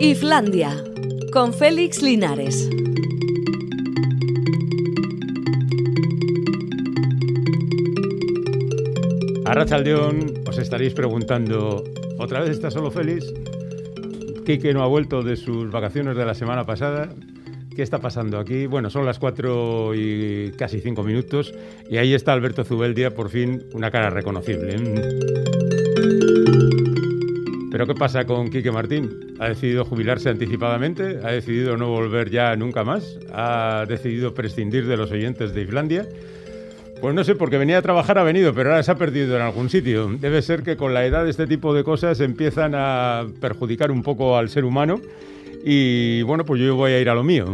Iflandia, con Félix Linares. A Rachaldeón os estaréis preguntando, ¿otra vez está solo Félix? Quique no ha vuelto de sus vacaciones de la semana pasada. ¿Qué está pasando aquí? Bueno, son las cuatro y casi cinco minutos y ahí está Alberto Zubeldia, por fin una cara reconocible. ¿Pero qué pasa con Quique Martín? ¿Ha decidido jubilarse anticipadamente? ¿Ha decidido no volver ya nunca más? ¿Ha decidido prescindir de los oyentes de Islandia? Pues no sé, porque venía a trabajar ha venido, pero ahora se ha perdido en algún sitio. Debe ser que con la edad este tipo de cosas empiezan a perjudicar un poco al ser humano. Y bueno, pues yo voy a ir a lo mío.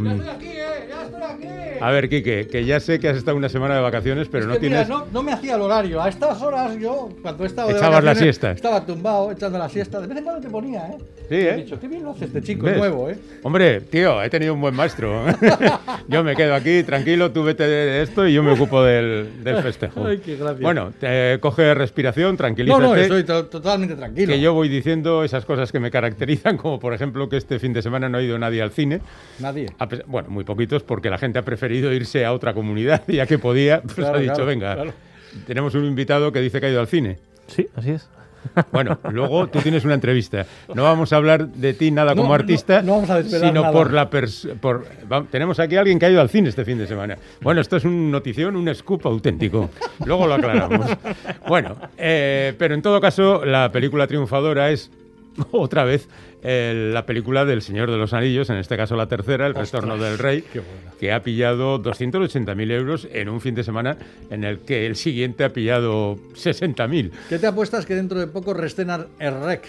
A ver, Quique, que ya sé que has estado una semana de vacaciones, pero Es no que, mira, tienes... no, no me hacía el horario. A estas horas yo, cuando he estado de Echabas la vacaciones, siesta. Estaba tumbado echando la siesta. De vez en cuando te ponía, ¿eh? Sí, He ¿eh? dicho, qué bien lo hace este chico ¿Ves? nuevo, ¿eh? Hombre, tío, he tenido un buen maestro. yo me quedo aquí tranquilo, tú vete de esto y yo me ocupo del, del festejo. Ay, qué gracia. Bueno, te coge respiración, No, tranquilízate. no, estoy to- totalmente tranquilo. que yo voy diciendo esas cosas que me caracterizan, como por ejemplo que este fin de semana no ha ido nadie al cine. Nadie. A bueno, muy poquitos, porque la gente ha preferido irse a otra comunidad, ya que podía, pues Claro, ha dicho, claro, venga, claro. tenemos un invitado que dice que ha ido al cine. Sí, así es. Bueno, luego tú tienes una entrevista. No vamos a hablar de ti nada No, como artista, no vamos a sino nada. por la por tenemos aquí a alguien que ha ido al cine este fin de semana. Bueno, esto es un notición, un scoop auténtico. Luego lo aclaramos. Bueno, eh, pero en todo caso, la película triunfadora es otra vez eh, la película del Señor de los Anillos, en este caso la tercera, El Retorno del Rey, que ha pillado 280.000 euros en un fin de semana en el que el siguiente ha pillado 60.000. ¿Qué te apuestas que dentro de poco restrenan el REC?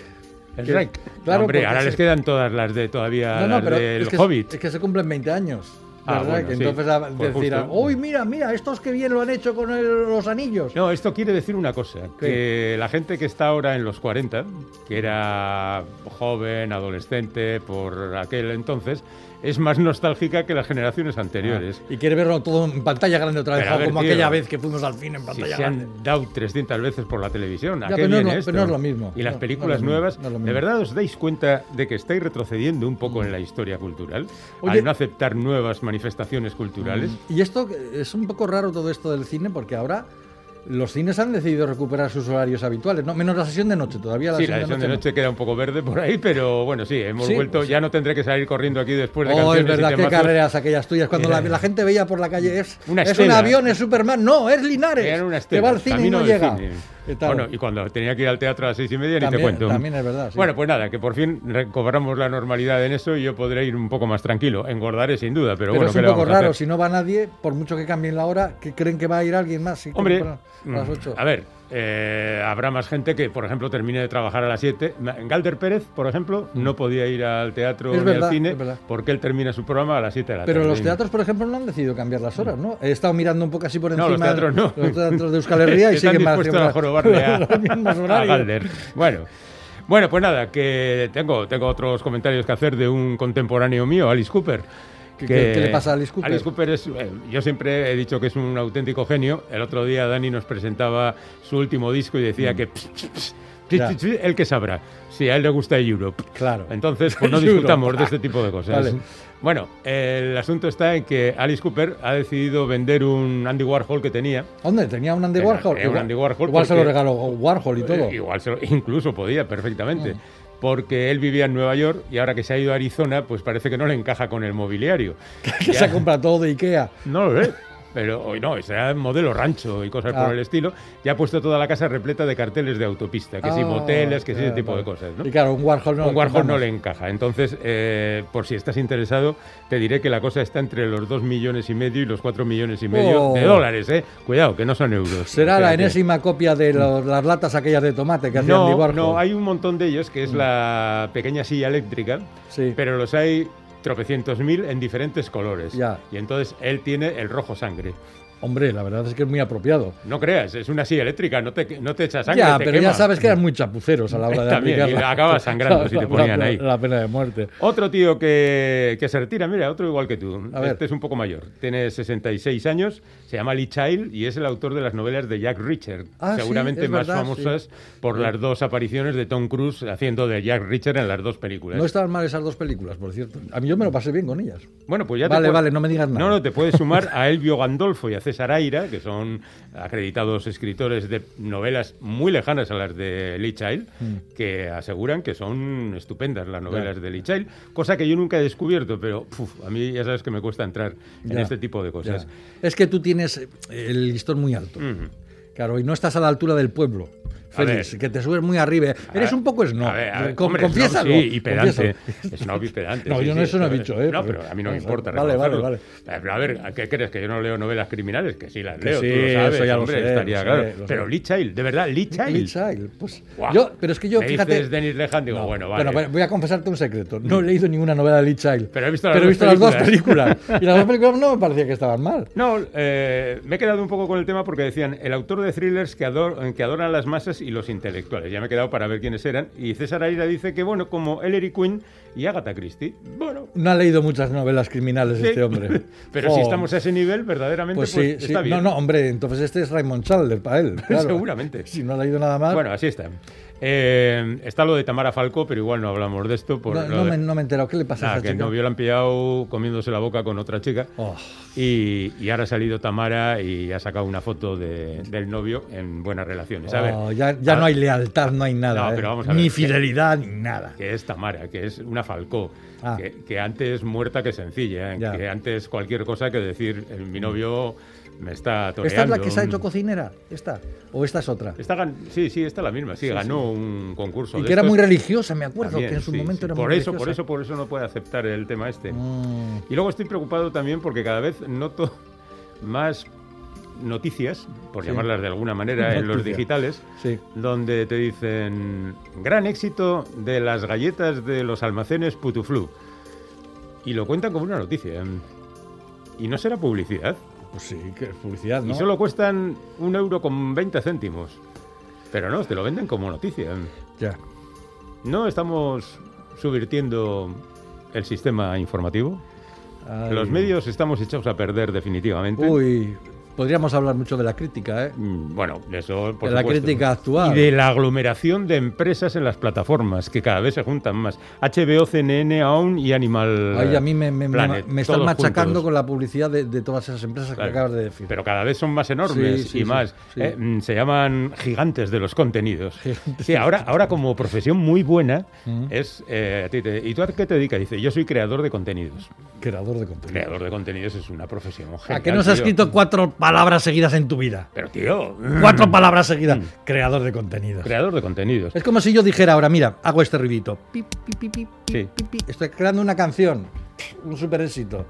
El Que- Rec. Claro, Hombre, ahora se- les quedan todas las de todavía No, no, las del es que, Hobbit. es que se cumplen 20 años. Ah, bueno, sí. Entonces a- Pues decirán, uy, mira, mira, estos que bien lo han hecho con el- los anillos. No, esto quiere decir una cosa, que la gente que está ahora en los 40, que era joven, adolescente por aquel entonces, es más nostálgica que las generaciones anteriores. Y quiere verlo todo en pantalla grande otra vez, ver, como tío, aquella vez que fuimos al cine en Si pantalla se grande. han dado 300 veces por la televisión, ¿a Ya, qué pero no es viene lo- esto? pero no es lo mismo. Y las películas no nuevas, ¿de verdad os dais cuenta de que estáis retrocediendo un poco en la historia cultural? Oye- al no aceptar nuevas manifestaciones culturales. Y esto es un poco raro todo esto del cine porque ahora los cines han decidido recuperar sus horarios habituales, no menos la sesión de noche, todavía la Sí, sesión la sesión de no. noche queda un poco verde por ahí, pero bueno, sí, hemos Sí, vuelto. pues. Ya no tendré que salir corriendo aquí después de Oh, es canciones y verdad, qué temazos. carreras aquellas tuyas. Cuando la, gente veía por la calle, es, Una es un estela. avión, es Superman. No, es Linares. Era una que va al estela, cine y no llega. ¿Qué? Bueno, y cuando tenía que ir al teatro a las seis y media, ni te cuento. también es verdad, sí. Bueno, pues nada, que por fin recobramos la normalidad en eso y yo podré ir un poco más tranquilo. Engordaré sin duda, pero, Pero bueno, es ¿qué un poco raro, si no va nadie, por mucho que cambien la hora, que creen que va a ir alguien más. Sí, Hombre, a las mm, 8. a ver, eh, habrá más gente que, por ejemplo, termine de trabajar a las 7. Galder Pérez, por ejemplo, no podía ir al teatro Es ni verdad, al cine porque él termina su programa a las 7 de la Pero tarde. los teatros, por ejemplo, no han decidido cambiar las horas, ¿no? He estado mirando un poco así por No, encima. los teatros no. Los teatros de Euskal Herria y siguen más a jorobarle a, a. Galder. Bueno. Bueno, pues nada, que tengo, tengo otros comentarios que hacer de un contemporáneo mío, Alice Cooper. ¿Qué- qué le pasa a Alice Cooper? Alice Cooper es, eh, yo siempre he dicho que es un auténtico genio. El otro día Dani nos presentaba su último disco y decía que pss, pss, pss, Mm. Él que sabrá, si a él le gusta Europe. Claro. Entonces, pues no discutamos de este tipo de cosas. Vale. Bueno, el asunto está en que Alice Cooper ha decidido vender un Andy Warhol que tenía. ¿Dónde? ¿Tenía un Andy Warhol? tenía un Andy Warhol Igual se lo regaló Warhol y todo. Eh, Igual se lo- incluso podía perfectamente. Mm. Porque él vivía en Nueva York y ahora que se ha ido a Arizona, pues parece que no le encaja con el mobiliario. que se compra todo de Ikea. No lo sé. Pero hoy no, será modelo rancho y cosas Ah. por el estilo. Ya ha puesto toda la casa repleta de carteles de autopista, que si Ah, moteles, que si ese tipo de cosas. ¿no? Y claro, un Warhol no. un Warhol no le encaja. Entonces, eh, por si estás interesado, te diré que la cosa está entre los 2 millones y medio y los 4 millones y medio Oh. de dólares, ¿eh? Cuidado, que no son euros. Será la enésima copia de los- las latas aquellas de tomate que hacía Andy No, Warhol. Mm. no, hay un montón de ellos, que es la pequeña silla eléctrica, Sí. pero los hay tropecientos mil en diferentes colores. Ya. Y entonces él tiene el rojo sangre. Hombre, la verdad es que es muy apropiado. No creas, es una silla eléctrica, no te, no te echa sangre. Ya, te pero ya sabes que eran muy chapuceros a la hora de También, y aplicarla. acabas sangrando si te ponían la- ahí. La pena de muerte. Otro tío que, que se retira, mira, otro igual que tú. A ver. Este es un poco mayor. Tiene 66 años, se llama Lee Child y es el autor de las novelas de Jack Reacher. Ah, seguramente más verdad, famosas por las dos apariciones de Tom Cruise haciendo de Jack Reacher en las dos películas. No estaban mal esas dos películas, por cierto. A mí yo me lo pasé bien con ellas. Bueno, pues ya Vale, te pu- vale, no me digas nada. No, no, te puedes sumar a Elvio Gandolfo y a César Aira, que son acreditados escritores de novelas muy lejanas a las de Lee Child, que aseguran que son estupendas las novelas Mm. De Lee Child, cosa que yo nunca he descubierto, pero puf, a mí ya sabes que me cuesta entrar en este tipo de cosas. Es que tú tienes el listón muy alto. Claro, y no estás a la altura del pueblo. Félix, que te subes muy arriba. Eres un poco snob. Confiésalo, sí, y pedante. Snob y pedante. No, yo no eso no he pero- dicho, ¿eh? No, Pero- pero a mí no me vale, importa. vale, vale, reconocerlo. Eh, Pero a ver, ¿qué crees? ¿Que yo no leo novelas criminales? Que sí las leo, sí, tú lo sabes, eso ya lo hombre, sé, estaría claro. pero. Lee Child, de verdad, Lee Child. Lee Child, pues, yo, pero es que yo, fíjate... dices Dennis Lehan, digo, No, bueno, vale. Bueno, voy a confesarte un secreto. No he leído ninguna novela de Lee Child. Pero he visto las he dos visto las dos películas. Y las dos películas no me parecía que estaban mal. No, eh, me he quedado un poco con el tema porque decían el autor de thrillers que, ador- que adoran las masas y los intelectuales. Ya me he quedado para ver quiénes eran. Y César Aira dice que, bueno, como Ellery Quinn y Agatha Christie. Bueno, No ha leído muchas novelas criminales sí. este hombre. Pero si Jo. estamos a ese nivel, verdaderamente, Pues pues, sí, sí. está bien. No, no, hombre, entonces este es Raymond Chandler para él. claro. Seguramente. Si no ha leído nada más. Bueno, así está. Eh, está lo de Tamara Falco, pero igual no hablamos de esto. Por no, no de- me, no me he enterado. ¿Qué le pasa a Nada, esa que el chica? novio la han pillado comiéndose la boca con otra chica. Oh, Y, y ahora ha salido Tamara y ha sacado una foto de- del novio en buenas relaciones. A ver, oh, ya ya a- no hay lealtad, no hay nada. No, ¿eh? pero vamos a ni ver. fidelidad, ni nada. que es Tamara, que es una Falcó, Ah. que, que antes muerta que sencilla, ¿eh? Que antes cualquier cosa que decir, eh, mi novio me está toreando. ¿Esta es la que se ha hecho cocinera? ¿Esta? ¿O esta es otra? Esta gan- sí, sí, esta es la misma, sí, ganó un concurso. Y de que era muy religiosa, me acuerdo, también, que en su sí, momento era por muy eso, por religiosa. eso, por eso no puede aceptar el tema este. Mm, Y luego estoy preocupado también porque cada vez noto más noticias, por llamarlas de alguna manera, en los digitales, donde te dicen gran éxito de las galletas de los almacenes Putuflu. Y lo cuentan como una noticia. Y no será publicidad. Pues sí, que es publicidad, ¿no? Y solo cuestan un euro con 20 céntimos. Pero no, te lo venden como noticia. Ya. No estamos subvirtiendo el sistema informativo. Ay. Los medios estamos echados a perder definitivamente. Uy, podríamos hablar mucho de la crítica, ¿eh? Mm, Bueno, de eso por de la supuesto. crítica actual. Y de la aglomeración de empresas en las plataformas, que cada vez se juntan más. HBO, CNN, AON y Animal Ay, a mí me, me, me- Planet, me están machacando juntos. con la publicidad de, de todas esas empresas Claro. que acabas de decir. Pero cada vez son más enormes Sí, sí, y sí, más. sí. eh, mm, se llaman gigantes de los contenidos. Sí, ahora, ahora como profesión muy buena Mm. es... eh, a ti te- ¿Y tú a qué te dedicas? Dice, yo soy creador de contenidos. Creador de contenido. Creador de contenidos es una profesión ¿A genial, que no has tío. escrito cuatro palabras seguidas en tu vida? Pero tío, Cuatro palabras seguidas. Mm. Creador de contenidos. creador de contenidos. Es como si yo dijera ahora, mira, hago este ruidito. Pi, pi, pi, pi, pi, Sí. pi, pi. Estoy creando una canción. Un super éxito.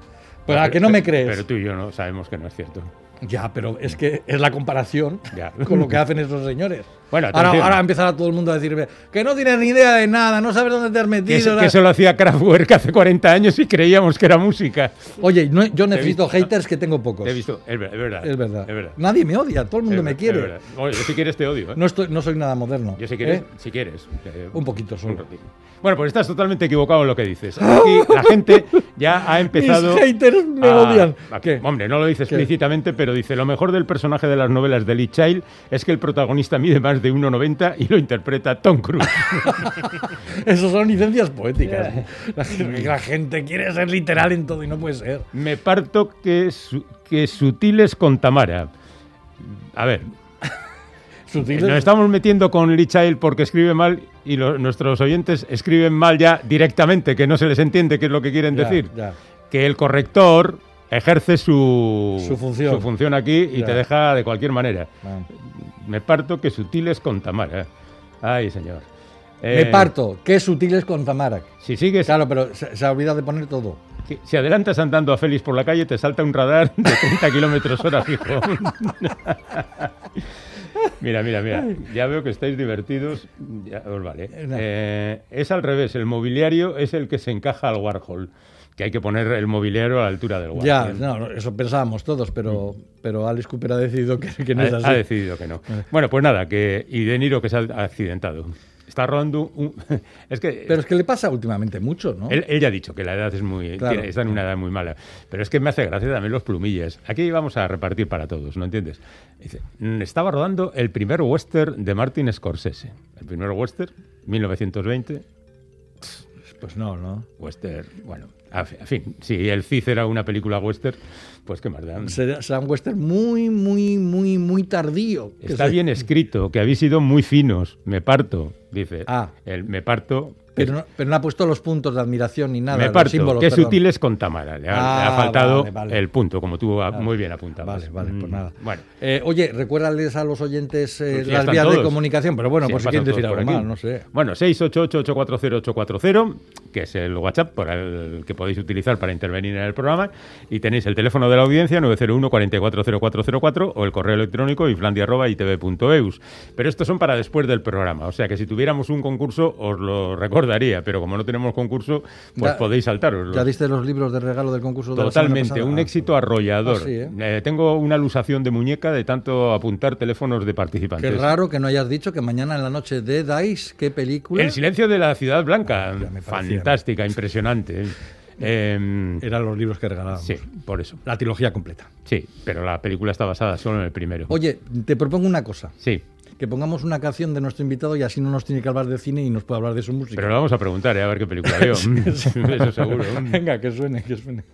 Pero Ah, a que no me crees. Pero tú y yo no sabemos que no es cierto. Ya, pero es que es la comparación Ya. con lo que hacen esos señores. Bueno, ahora, ahora empezará todo el mundo a decirme que no tienes ni idea de nada, no sabes dónde te has Que, metido. la- que eso lo hacía Kraftwerk hace 40 años y creíamos que era música. Oye, no- yo necesito visto- haters que tengo pocos. Te he visto, es ver- es verdad. Es verdad. Es verdad. Nadie me odia, todo el mundo Es me quiere. Oye, yo si quieres te odio. ¿eh? No, estoy, no soy nada moderno. Yo si quieres, ¿eh? si quieres. eh, Un poquito solo. un. Bueno, pues estás totalmente equivocado en lo que dices. Aquí la gente ya ha empezado. Mis haters me a- odian. a- ¿Qué? Hombre, no lo dice ¿Qué? explícitamente, pero dice: Lo mejor del personaje de las novelas de Lee Child es que el protagonista mide más de 1,90 y lo interpreta Tom Cruise. Esos son licencias poéticas. La, la gente quiere ser literal en todo y no puede ser. Me parto que, su- que sutiles con Tamara. A ver, Sutiles. nos estamos metiendo con Lee Child porque escribe mal y lo- nuestros oyentes escriben mal ya directamente, que no se les entiende qué es lo que quieren decir. Que el corrector ejerce su, Su función. aquí y Ya. te deja de cualquier manera. Ah. Me parto que sutiles con Tamara. Ay, señor. Me Eh, parto. Qué sutiles con Tamara. Si sigues, Claro, pero se, se ha olvidado de poner todo. si adelantas andando a Félix por la calle, te salta un radar de 30 kilómetros hora fijo. Mira, mira, mira. Ya veo que estáis divertidos. Ya, os vale. Eh, es al revés. El mobiliario es el que se encaja al Warhol. Que hay que poner el mobiliario a la altura del Warhol. Ya, no, eso pensábamos todos, pero, pero Alice Cooper ha decidido que, que no es Ha, así. ha decidido que no. Bueno, pues nada, que y De Niro que se ha accidentado. Está rodando un... Es que... Pero es que le pasa últimamente mucho, ¿no? Él, él ya ha dicho que la edad es muy. Claro. tiene- está en una edad muy mala. Pero es que me hace gracia también los plumillas. Aquí vamos a repartir para todos, ¿no entiendes? Dice: "Mm, Estaba rodando el primer western de Martin Scorsese. El primer western, 1920. Pues no, ¿no? Western, bueno, a fin, si el Cid era una película western, pues qué más da. Será, será un western muy, muy, muy, muy tardío. Está bien escrito, que habéis sido muy finos. Me parto, dice. Ah. El me parto. Pero no, pero no ha puesto los puntos de admiración ni nada. me los parto, símbolos, que perdón. sutil es con Tamara. Le ha, le ha Ah, faltado vale, vale. el punto, como tú ah, muy bien apuntabas. Vale, vale, pues Mm, nada. Bueno, Eh, oye, recuérdales a los oyentes eh, Pues las vías de comunicación, pero bueno, Sí, por si quieren decir algo más, no sé. Bueno, 688-840-840, que es el WhatsApp por el que podéis utilizar para intervenir en el programa. Y tenéis el teléfono de la audiencia, 901-440404, o el correo electrónico iflandia.itv.eus. Pero estos son para después del programa. O sea que si tuviéramos un concurso, os lo recordaría. Pero como no tenemos concurso, pues Ya- podéis saltaros. ¿Ya diste los libros de regalo del concurso de la semana Totalmente, un Ah, éxito arrollador. Ah, sí, ¿eh? Eh, tengo una alusación de muñeca de tanto apuntar teléfonos de participantes. Qué raro que no hayas dicho que mañana en la noche de Dice, ¿qué película? El silencio de la ciudad blanca, Ya me parecía. fantástica, impresionante. Eh, Eran los libros que regalábamos. sí, por eso. La trilogía completa. Sí, pero la película está basada solo en el primero. Oye, te propongo una cosa. Sí, Que pongamos una canción de nuestro invitado y así no nos tiene que hablar de cine y nos puede hablar de su música. pero le vamos a preguntar ¿eh? a ver qué película veo. Eso seguro. Venga, que suene, que suene.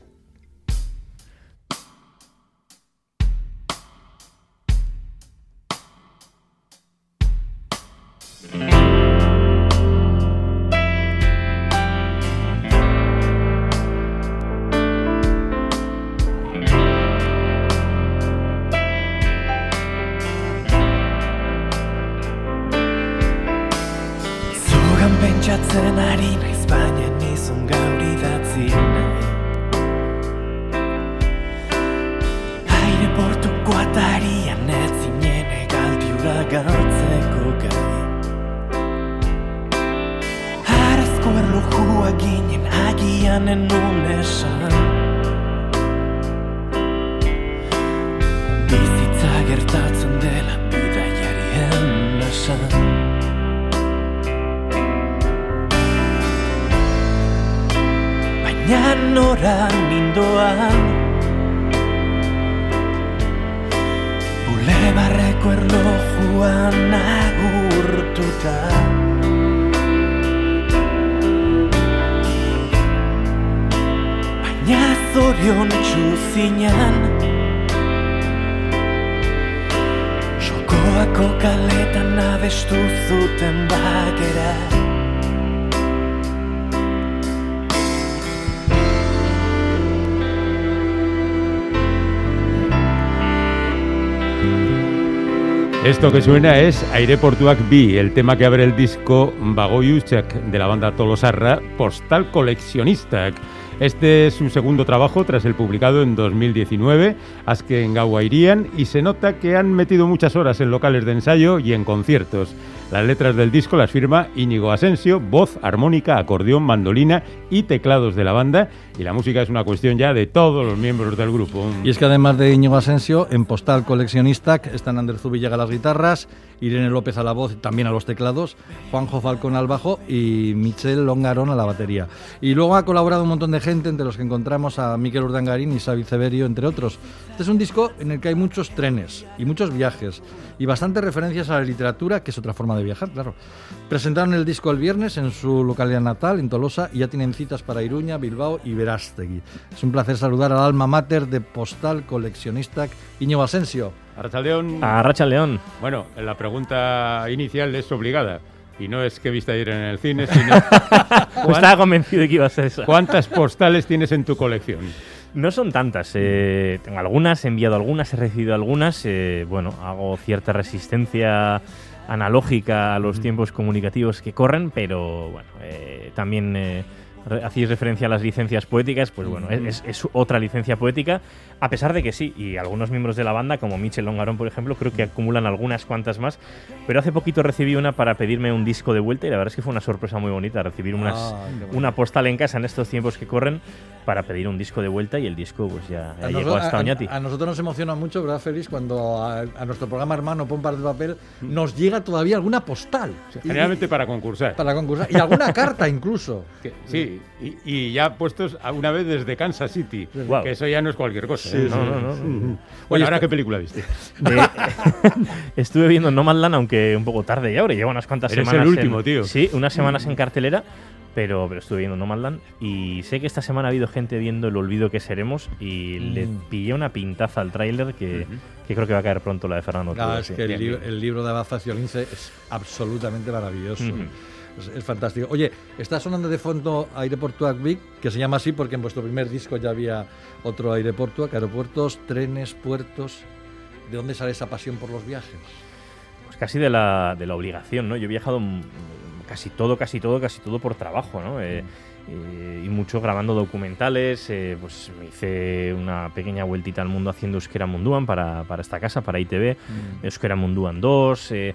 Esto que suena es Aireportuak B, el tema que abre el disco Bagoyuchak de la banda Tolosarra, Postal Coleccionista. Este es su segundo trabajo tras el publicado en 2019, Azken Gaua Irian, y se nota que han metido muchas horas en locales de ensayo y en conciertos. Las letras del disco las firma Íñigo Asensio, voz, armónica, acordeón, mandolina y teclados de la banda, y la música es una cuestión ya de todos los miembros del grupo. Y es que además de Íñigo Asensio, en Postal Coleccionista están Ander Zubillaga a las guitarras, Irene López a la voz también a los teclados, Juanjo Falcón al bajo y Michel Longarón a la batería. Y luego ha colaborado un montón de gente, entre los que encontramos a Miquel Urdangarín y Xavi Severio, entre otros. Este es un disco en el que hay muchos trenes y muchos viajes y bastantes referencias a la literatura, que es otra forma de viajar, claro. Presentaron el disco el viernes en su localidad natal, en Tolosa, y ya tienen citas para Iruña, Bilbao y Verástegui. Es un placer saludar al alma mater de Postal Coleccionista, Íñigo Asensio. Arrachaldeón. A Racha León. Bueno, la pregunta inicial es obligada. Y no es qué viste ayer en el cine, sino Pues estaba convencido de que iba a ser esa. cuántas postales tienes en tu colección. No son tantas. eh, tengo algunas, he enviado algunas, he recibido algunas. eh, bueno, hago cierta resistencia analógica a los tiempos comunicativos que corren, pero bueno, eh, también eh, hacéis referencia a las licencias poéticas, pues bueno, es, es otra licencia poética, a pesar de que sí, y algunos miembros de la banda, como Michel Longarón, por ejemplo, creo que acumulan algunas cuantas más, pero hace poquito recibí una para pedirme un disco de vuelta y la verdad es que fue una sorpresa muy bonita recibir unas, Ah, una postal en casa en estos tiempos que corren para pedir un disco de vuelta y el disco pues ya, ya A, llegó nosotros- hasta a- Oñati. a nosotros nos emociona mucho, ¿verdad, Félix? Cuando a, a nuestro programa hermano Pompas de Papel nos llega todavía alguna postal. Y- Generalmente para concursar. para concursar. Y alguna carta incluso. Que- sí, y, y ya puestos una vez desde Kansas City, Guau. que eso ya no es cualquier cosa. ¿eh? no, no, no, no. Bueno, Oye, ahora qué película viste. De- estuve viendo Nomadland, aunque un poco tarde ya, ahora lleva unas cuantas Eres semanas. el último, en- tío. Sí, unas semanas en cartelera, pero, pero estuve viendo Nomadland y sé que esta semana ha habido gente viendo El olvido que seremos y le Mm. pillé una pintaza al tráiler que, que creo que va a caer pronto la de Fernando. Ah, es sí. que el, bien. el libro de Abad Faciolince es absolutamente maravilloso. Ujú. Es, es fantástico. Oye, está sonando de fondo Aireportuak Vic, que se llama así porque en vuestro primer disco ya había otro Aireportuak, aeropuertos, trenes, puertos. ¿De dónde sale esa pasión por los viajes? Pues casi de la, de la obligación, ¿no? Yo he viajado mm, casi todo, casi todo, casi todo por trabajo, ¿no? Eh, eh, y mucho grabando documentales, eh, pues me hice una pequeña vueltita al mundo haciendo Euskera Munduan para, para esta casa, para ITV, Euskera Munduan 2, eh,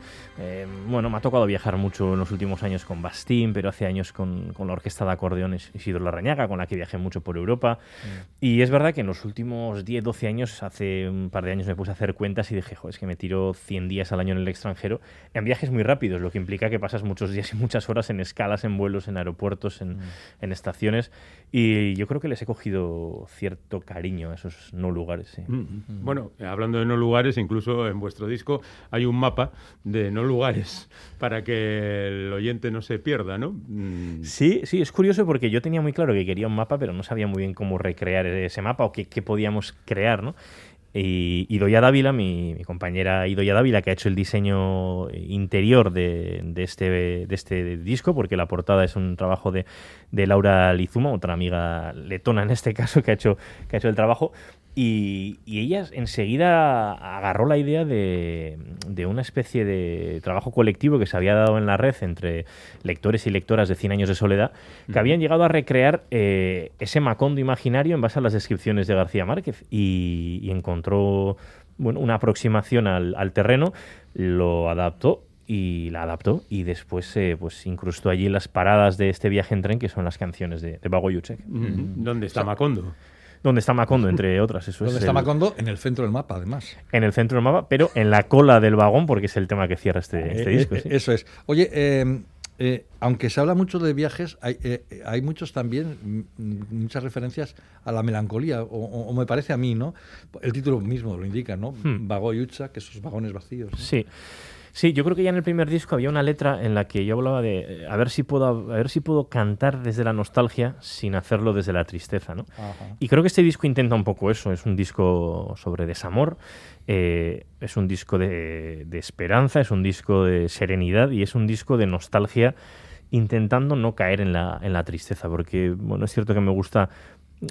bueno, me ha tocado viajar mucho en los últimos años con Bastín, pero hace años con, con la orquesta de acordeones Isidro Larrañaga, con la que viajé mucho por Europa, y es verdad que en los últimos 10, 12 años, hace un par de años me puse a hacer cuentas y dije, joder, es que me tiro 100 días al año en el extranjero en viajes muy rápidos, lo que implica que pasas muchos días y muchas horas en escalas, en vuelos, en aeropuertos, en, en estaciones. Y yo creo que les he cogido cierto cariño a esos no lugares. sí. Mm. Bueno, hablando de no lugares, incluso en vuestro disco hay un mapa de no lugares para que el oyente no se pierda, ¿no? Mm. Sí, sí, es curioso porque yo tenía muy claro que quería un mapa, pero no sabía muy bien cómo recrear ese mapa o qué, qué podíamos crear, ¿no? Y Idoia Dávila, mi, compañera Idoia Dávila, que ha hecho el diseño interior de, de este, de este disco, porque la portada es un trabajo de, de Laura Lizuma, otra amiga letona en este caso, que ha hecho, que ha hecho el trabajo. Y, y ella enseguida agarró la idea de, de una especie de trabajo colectivo que se había dado en la red entre lectores y lectoras de 100 años de soledad, que habían llegado a recrear eh, ese Macondo imaginario en base a las descripciones de García Márquez y, y encontró bueno, una aproximación al, al terreno, lo adaptó y la adaptó y después eh, pues incrustó allí las paradas de este viaje en tren que son las canciones de, de Bago Yuchek. Mm. ¿Dónde está Macondo? Donde está Macondo, entre otras. Eso ¿Dónde es está el- Macondo? En el centro del mapa, además. En el centro del mapa, pero en la cola del vagón, porque es el tema que cierra este, este Eh, disco. eh, sí. Eso es. Oye, eh, eh, aunque se habla mucho de viajes, hay, eh, hay muchos también, mm, muchas referencias a la melancolía, o, o- o me parece a mí, ¿no? El título mismo lo indica, ¿no? Hmm. Vago y Ucha, que esos vagones vacíos. ¿no? Sí. Sí, yo creo que ya en el primer disco había una letra en la que yo hablaba de eh, a ver si puedo a ver si puedo cantar desde la nostalgia sin hacerlo desde la tristeza, ¿no? Ajá. Y creo que este disco intenta un poco eso. Es un disco sobre desamor, eh, es un disco de, de esperanza, es un disco de serenidad y es un disco de nostalgia intentando no caer en la, en la tristeza. Porque, bueno, es cierto que me gusta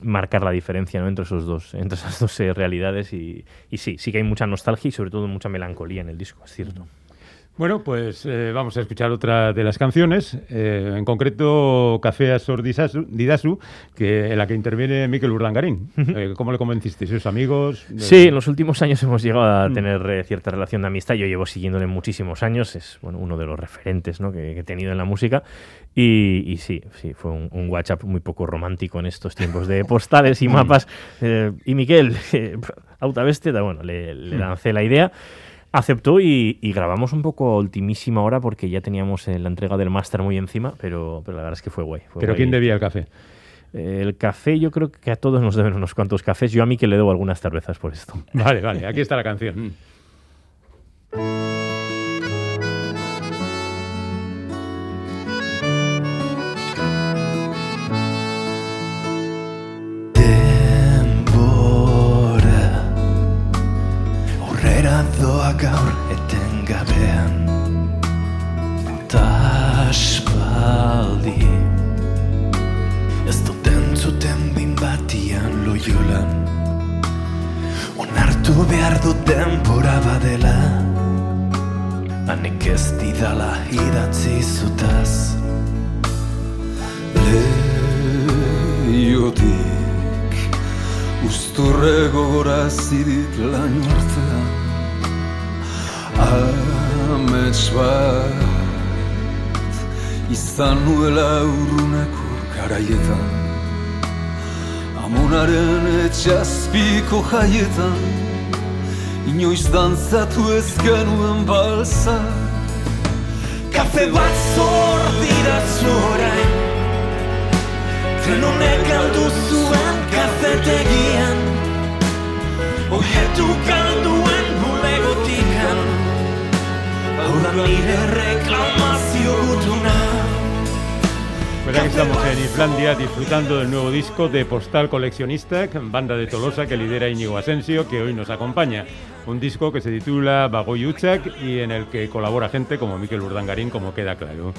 marcar la diferencia ¿no? entre, esos dos, entre esas dos eh, realidades y, y sí, sí que hay mucha nostalgia y sobre todo mucha melancolía en el disco, es cierto. Bueno, pues eh, vamos a escuchar otra de las canciones, eh, en concreto Café Asor Didasu, Didasu, que, en la que interviene Miquel Urdangarín. Eh, ¿Cómo le convencisteis? ¿Sus amigos? Sí, en los últimos años hemos llegado a tener eh, cierta relación de amistad. Yo llevo siguiéndole muchísimos años, es bueno, uno de los referentes ¿no? que, que he tenido en la música. Y, y sí, sí, fue un, un WhatsApp muy poco romántico en estos tiempos de postales y mapas. Eh, y Miquel, eh, Autabeste, bueno, le, le lancé la idea. Aceptó y, y grabamos un poco a ultimísima hora porque ya teníamos eh, la entrega del máster muy encima, pero, pero la verdad es que fue guay. fue ¿Pero guay. quién debía el café? El café, yo creo que a todos nos deben unos cuantos cafés. Yo a mí que le debo algunas cervezas por esto. Vale, vale, aquí está la canción. Gaua gaur etengabean. Ta aspaldi Ez dut entzuten bin batian loiolan. Onartu behar dut denpora badela. Hanik ez didala idatzi zutaz. Leiotik Uzturre gogora zidit lan hartzen Amets bat Izan nuela urruneko garaietan. Amonaren etxazpiko jaietan. Inoiz dantzatu ez genuen balsa. Kafe bat zor dira orain. Tren honek galdu zuen kafetegian. Oietu bulegotikan Hau da nire reklamazio Pues aquí estamos en Islandia disfrutando del nuevo disco de Postal Coleccionista, banda de Tolosa que lidera Íñigo Asensio, que hoy nos acompaña. Un disco que se titula Bagoy Uchak y en el que colabora gente como Miquel Urdangarín, como queda claro.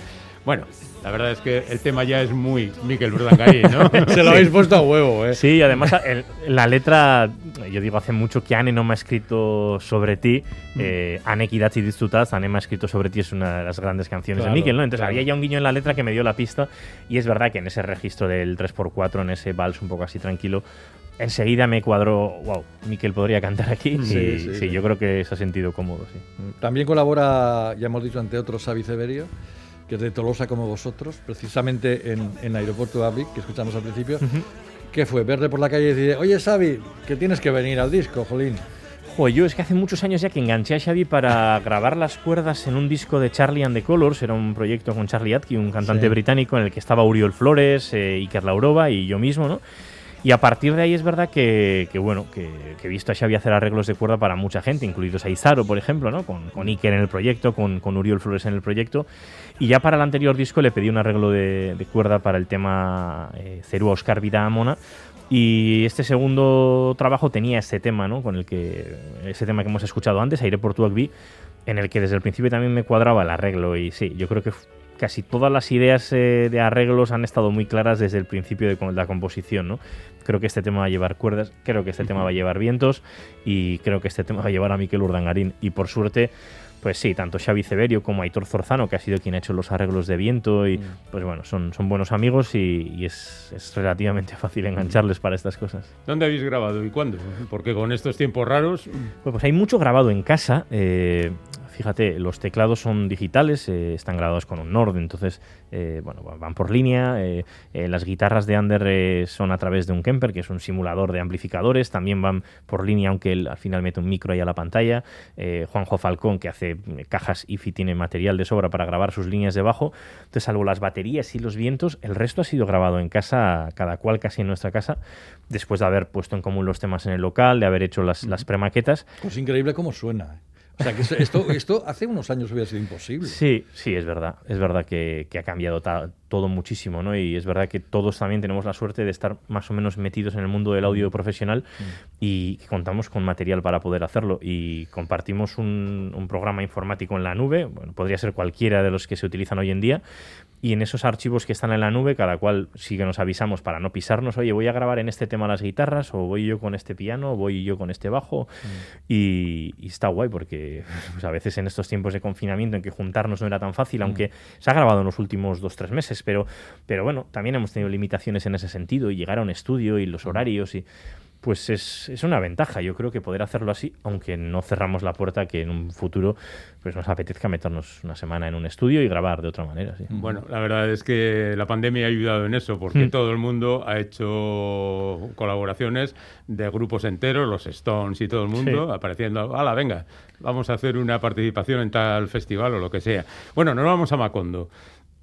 Bueno, la verdad es que el tema ya es muy Miquel Urdangarín, ¿no? Se lo habéis puesto a huevo, ¿eh? Sí, además el- la letra, yo digo, hace mucho que Anne no me ha escrito sobre ti. Mm. Eh, Anne Kidachi Disfrutaz, Anne me ha escrito sobre ti, es una de las grandes canciones Claro, de Miquel, ¿no? Entonces claro. había ya un guiño en la letra que me dio la pista. Y es verdad que en ese registro del 3x4, en ese vals un poco así tranquilo, enseguida me cuadró, wow, Miquel podría cantar aquí. Sí, y, sí, sí, sí. yo creo que se ha sentido cómodo, sí. También colabora, ya hemos dicho, ante otros, Xavi Severio, que es de Tolosa como vosotros, precisamente en, en Aeropuerto Avic, que escuchamos al principio. ¿Qué fue? Verle por la calle y decir, oye, Xavi, que tienes que venir al disco, jolín. Joder, yo es que hace muchos años ya que enganché a Xavi para grabar las cuerdas en un disco de Charlie and the Colors. Era un proyecto con Charlie Atkin, un cantante Sí. británico en el que estaba Uriol Flores, eh, Iker Laurova y yo mismo, ¿no? Y a partir de ahí es verdad que, bueno, que, he visto a Xavi hacer arreglos de cuerda para mucha gente, incluidos a Izaro, por ejemplo, ¿no? Con, con Iker en el proyecto, con, con Uriol Flores en el proyecto. Y ya para el anterior disco le pedí un arreglo de, cuerda para el tema eh, Cerúa Oscar Vida Amona. Y este segundo trabajo tenía este tema, ¿no? Con el que. Ese tema que hemos escuchado antes, Aire por tu en el que desde el principio también me cuadraba el arreglo. Y sí, yo creo que casi todas las ideas eh, de arreglos han estado muy claras desde el principio de la composición, ¿no? Creo que este tema va a llevar cuerdas, creo que este tema va a llevar vientos y creo que este tema va a llevar a Miquel Urdangarín. Y por suerte, pues sí, tanto Xavi Severio como Aitor Zorzano, que ha sido quien ha hecho los arreglos de viento, y pues bueno, son, son buenos amigos y, y es, es relativamente fácil engancharles para estas cosas. ¿Dónde habéis grabado y cuándo? Porque con estos tiempos raros, Pues, pues hay mucho grabado en casa. eh, fíjate, los teclados son digitales, eh, están grabados con un Nord, entonces eh, bueno, van por línea. eh, las guitarras de Ander eh, son a través de un Kemper, que es un simulador de amplificadores, también van por línea, aunque él al final mete un micro ahí a la pantalla. Juanjo Falcón, que hace cajas IFI, tiene material de sobra para grabar sus líneas de bajo. Entonces, salvo las baterías y los vientos, el resto ha sido grabado en casa, cada cual casi en nuestra casa, después de haber puesto en común los temas en el local, de haber hecho las, las premaquetas. Pues increíble cómo suena. O sea, que esto- esto, hace unos años hubiera sido imposible. Sí, sí, es verdad. Es verdad que, que ha cambiado todo muchísimo, ¿no? Y es verdad que todos también tenemos la suerte de estar más o menos metidos en el mundo del audio profesional y que contamos con material para poder hacerlo. Y compartimos un, un programa informático en la nube, bueno, podría ser cualquiera de los que se utilizan hoy en día. Y en esos archivos que están en la nube, cada cual sí que nos avisamos para no pisarnos, oye, voy a grabar en este tema las guitarras, o voy yo con este piano, o voy yo con este bajo. Y, y está guay porque pues, a veces en estos tiempos de confinamiento en que juntarnos no era tan fácil, aunque se ha grabado en los últimos dos, tres meses, pero, pero bueno, también hemos tenido limitaciones en ese sentido y llegar a un estudio y los horarios y pues es, es una ventaja, yo creo que poder hacerlo así, aunque no cerramos la puerta que en un futuro pues nos apetezca meternos una semana en un estudio y grabar de otra manera. Sí. Bueno, la verdad es que la pandemia ha ayudado en eso, porque Mm. todo el mundo ha hecho colaboraciones de grupos enteros, los Stones y todo el mundo, Sí. apareciendo, hala, venga, vamos a hacer una participación en tal festival o lo que sea. Bueno, nos vamos a Macondo.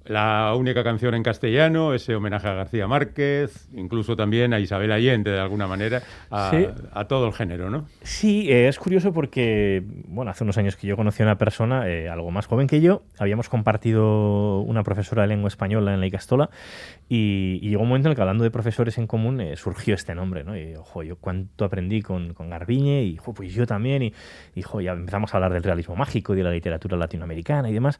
La única canción en castellano, ese homenaje a García Márquez, incluso también a Isabel Allende, de alguna manera, a, Sí. a todo el género, ¿no? Sí, eh, es curioso porque, bueno, hace unos años que yo conocí a una persona, eh, algo más joven que yo, habíamos compartido una profesora de lengua española en la Icastola y, y llegó un momento en el que hablando de profesores en común eh, surgió este nombre, ¿no? Y, ojo, yo cuánto aprendí con, con Garbiñe y, jo, pues yo también y, y, jo, ya empezamos a hablar del realismo mágico y de la literatura latinoamericana y demás.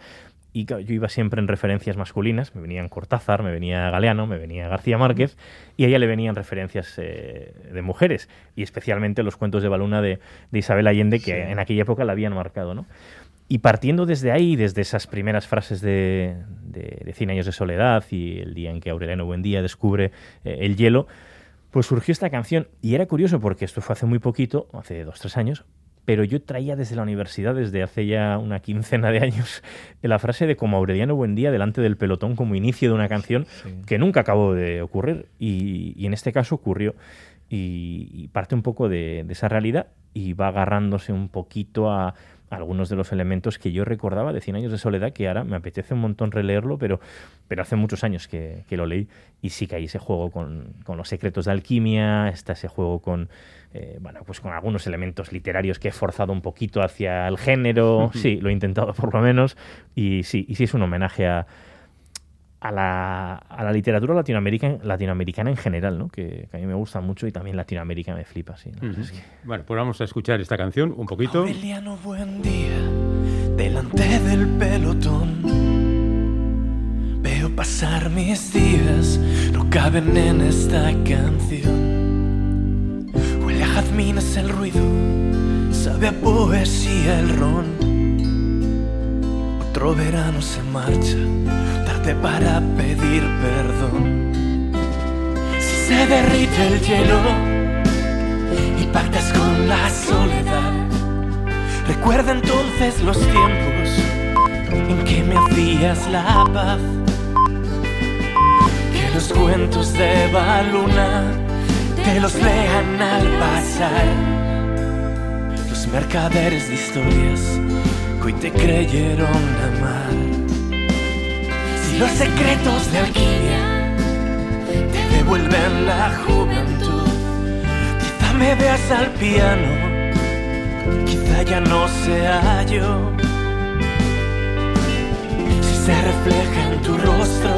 Y yo iba siempre en referencias masculinas, me venían Cortázar, me venía Galeano, me venía García Márquez, y a ella le venían referencias eh, de mujeres, y especialmente los cuentos de Baluna de, de Isabel Allende, que en aquella época la habían marcado, ¿no? Y partiendo desde ahí, desde esas primeras frases de, de, de Cien años de soledad y el día en que Aureliano Buendía descubre eh, el hielo, Pues surgió esta canción. Y era curioso porque esto fue hace muy poquito, hace dos, tres años, pero yo traía desde la universidad, desde hace ya una quincena de años, la frase de como Aureliano Buendía delante del pelotón como inicio de una canción que nunca acabó de ocurrir. Y, y en este caso ocurrió y, y parte un poco de, de esa realidad y va agarrándose un poquito a algunos de los elementos que yo recordaba de 100 años de soledad, que ahora me apetece un montón releerlo, pero, pero hace muchos años que, que lo leí y sí que hay ese juego con, con los secretos de alquimia, está ese juego con, eh, bueno, pues con algunos elementos literarios que he forzado un poquito hacia el género, sí, lo he intentado por lo menos, y sí, y sí es un homenaje a, a la, a la literatura latinoamericana, latinoamericana en general, ¿no? que, que a mí me gusta mucho y también Latinoamérica me flipa. Sí, verdad es que- Bueno, pues vamos a escuchar esta canción un poquito. Aureliano, buen día, delante del pelotón. Veo pasar mis días, no caben en esta canción. Huele a jazmines el ruido, sabe a poesía el ron. Otro verano se marcha, tarde para pedir perdón. Si se derrite el hielo y pactas con la soledad. Recuerda entonces los tiempos en que me hacías la paz. Que los cuentos de Baluna te los lean al pasar. Los mercaderes de historias hoy te creyeron amar. Si los secretos de alquimia te devuelven la juventud, quizá me veas al piano quizá ya no sea yo. Si se refleja en tu rostro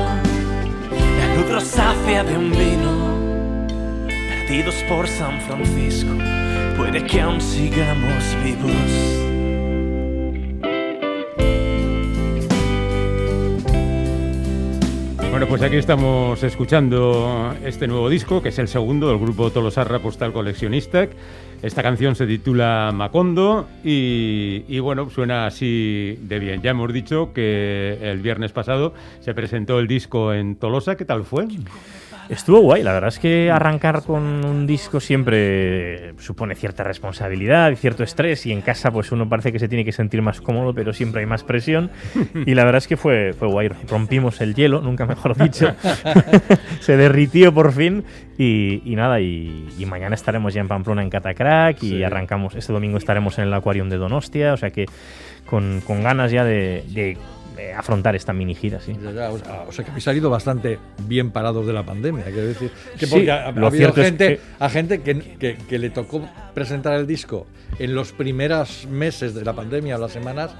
la luz rosácea de un vino, perdidos por San Francisco, puede que aún sigamos vivos. Bueno, pues aquí estamos escuchando este nuevo disco, que es el segundo del grupo Tolosarra Postal Coleccionista. Esta canción se titula Macondo y, y, bueno, suena así de bien. Ya hemos dicho que el viernes pasado se presentó el disco en Tolosa. ¿Qué tal fue? Estuvo guay, la verdad es que arrancar con un disco siempre supone cierta responsabilidad y cierto estrés y en casa pues uno parece que se tiene que sentir más cómodo pero siempre hay más presión. Y la verdad es que fue, fue guay, rompimos el hielo, nunca mejor dicho, se derritió por fin. Y, y nada, y, y mañana estaremos ya en Pamplona en Catacrack y Sí. arrancamos, este domingo estaremos en el Aquarium de Donostia, o sea que con, con ganas ya de, de, eh, afrontar esta mini gira, sí. Ya, ya, o, sea, o sea que habéis salido bastante bien parados de la pandemia, quiero decir. Que Sí, porque ha, ha lo habido cierto es gente, que- a gente que, que- que le tocó presentar el disco en los primeros meses de la pandemia o las semanas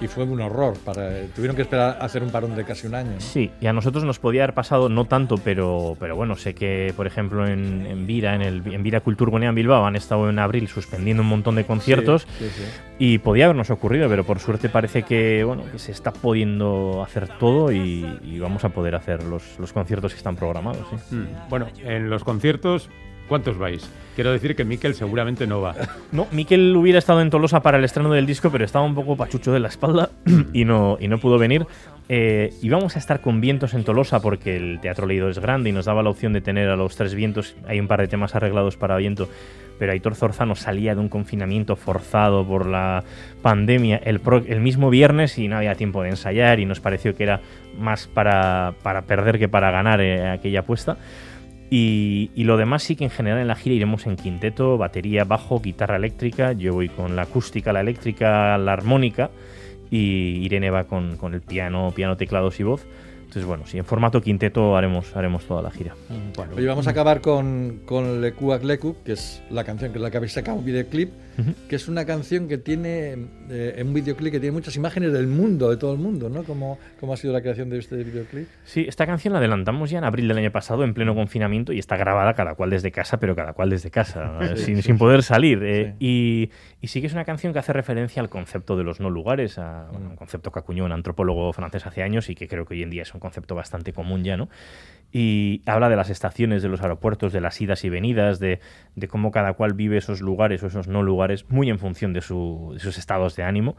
y fue un horror. Para, tuvieron que esperar a hacer un parón de casi un año. ¿no? Sí, y a nosotros nos podía haber pasado, no tanto, pero, pero bueno, sé que, por ejemplo, en, en Vira, en, el, en Vira Culturgunea en Bilbao, han estado en abril suspendiendo un montón de conciertos Sí, sí, sí. y podía habernos ocurrido, pero por suerte parece que, bueno, que se está pudiendo hacer todo y, y vamos a poder hacer los, los conciertos que están programados. sí. Mm, Bueno, en los conciertos, ¿cuántos vais? Quiero decir que Miquel seguramente no va. No, Miquel hubiera estado en Tolosa para el estreno del disco, pero estaba un poco pachucho de la espalda y no, y no pudo venir. Eh, íbamos a estar con vientos en Tolosa porque el Teatro Leído es grande y nos daba la opción de tener a los tres vientos. Hay un par de temas arreglados para viento, pero Aitor Zorzano salía de un confinamiento forzado por la pandemia el, pro- el mismo viernes y no había tiempo de ensayar y nos pareció que era más para, para perder que para ganar eh, aquella apuesta. Y, y lo demás sí que en general en la gira iremos en quinteto, batería, bajo, guitarra eléctrica. Yo voy con la acústica, la eléctrica, la armónica. Y Irene va con, con el piano, piano, teclados y voz. Entonces, bueno, sí, en formato quinteto haremos, haremos toda la gira. Bueno, Oye, vamos a acabar con, con Lekuak Leku, que es la canción que es la que habéis sacado un videoclip, Que es una canción que tiene, eh, un videoclip que tiene muchas imágenes del mundo, de todo el mundo, ¿no? ¿Cómo, cómo ha sido la creación de este videoclip? Sí, esta canción la adelantamos ya en abril del año pasado, en pleno confinamiento, y está grabada cada cual desde casa, pero cada cual desde casa, Sí, sin, sí, sin poder salir. eh, y, y sí que es una canción que hace referencia al concepto de los no lugares, a bueno, un concepto que acuñó un antropólogo francés hace años y que creo que hoy en día es un concepto bastante común ya, ¿no? Y habla de las estaciones de los aeropuertos, de las idas y venidas, de, de cómo cada cual vive esos lugares o esos no lugares, muy en función de, su- de sus estados de ánimo.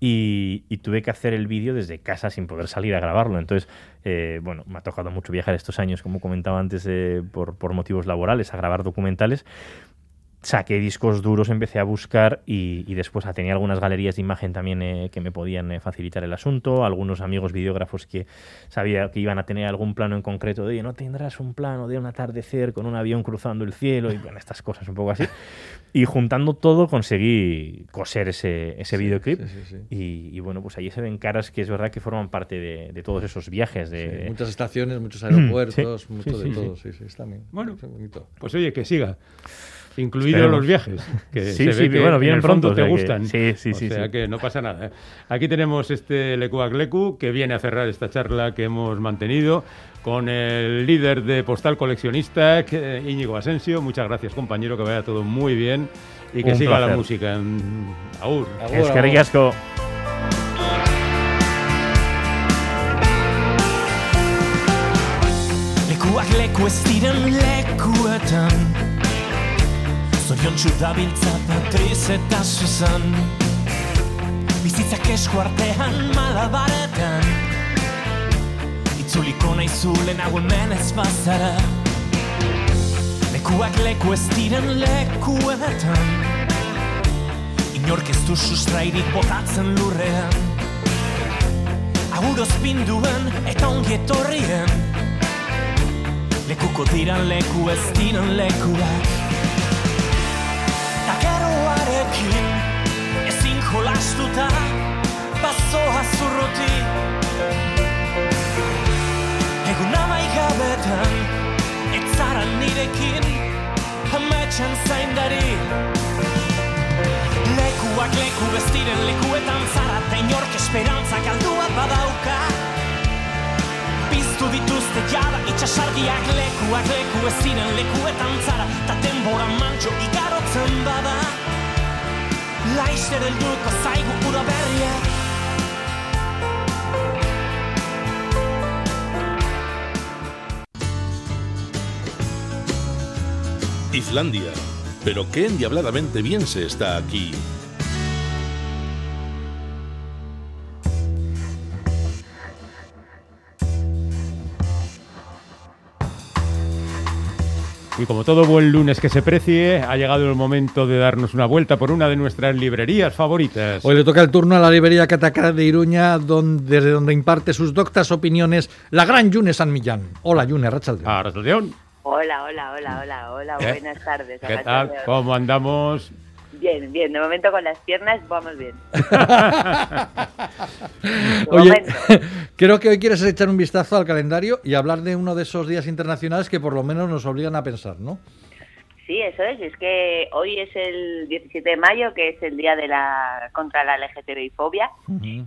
y, y tuve que hacer el vídeo desde casa sin poder salir a grabarlo. Entonces, eh, bueno, me ha tocado mucho viajar estos años, como comentaba antes, eh, por, por motivos laborales, a grabar documentales saqué discos duros, empecé a buscar y, y después ah, tenía algunas galerías de imagen también eh, que me podían eh, facilitar el asunto, algunos amigos videógrafos que sabía que iban a tener algún plano en concreto de, "Oye, no tendrás un plano de un atardecer con un avión cruzando el cielo y bueno, estas cosas un poco así. Y juntando todo conseguí coser ese, ese videoclip sí, sí, sí. Y, y bueno, pues allí se ven caras que es verdad que forman parte de, de todos esos viajes. De, Sí, muchas estaciones, muchos aeropuertos, Sí, mucho sí, de sí, todo. Sí, sí, está bien. Bueno. Está bonito. Pues oye, que siga. Incluidos Esperemos. los viajes. Que Sí, se sí, ve que bueno, en vienen pronto, o te sea que- gustan. sí, sí, o sí, sea sí. que no pasa nada. ¿eh? Aquí tenemos este Lecuac Lecu que viene a cerrar esta charla que hemos mantenido con el líder de Postal Coleccionista, que- Íñigo Asensio. Muchas gracias, compañero, que vaya todo muy bien y que Un siga la placer. música. en- Agur. Agur, Es que ricasco. Lekuak leku ez diren lekuetan Zorion dabiltza Patriz eta Susan Bizitzak esku artean malabaretan. Itzuliko nahi zulen hau hemen ez bazara. Lekuak leku ez diren lekuetan Inork ez du sustrairik botatzen lurrean. Aguroz pinduen eta ongi etorrien. Lekuko diran leku ez diren lekuak geroarekin ezin jolastuta Bazoa zurruti Egun amaigabetan Ez zara nirekin Ametxan zaindari. Lekuak leku ez diren lekuetan zara Ta inork esperantza galdua badauka. Piztu dituzte jada itxasargiak lekuak leku ez ziren lekuetan zara Ta denbora mantxo igarotzen bada Islandia. Pero qué endiabladamente bien se está aquí. Y como todo buen lunes que se precie, ha llegado el momento de darnos una vuelta por una de nuestras librerías favoritas. Hoy le toca el turno a la librería Catacara de Iruña, donde, desde donde imparte sus doctas opiniones la gran Yune San Millán. Hola, Yune, Rachaldeón. A León. Hola, hola, hola, hola, hola, ¿Eh? buenas tardes. ¿Qué tal? tardes. ¿Cómo andamos? Bien, bien, de momento con las piernas vamos bien. De Oye, momento. creo que hoy quieres echar un vistazo al calendario y hablar de uno de esos días internacionales que por lo menos nos obligan a pensar, ¿no? Sí, eso es, es que hoy es el 17 de mayo, que es el día de la contra la LGTBI-fobia,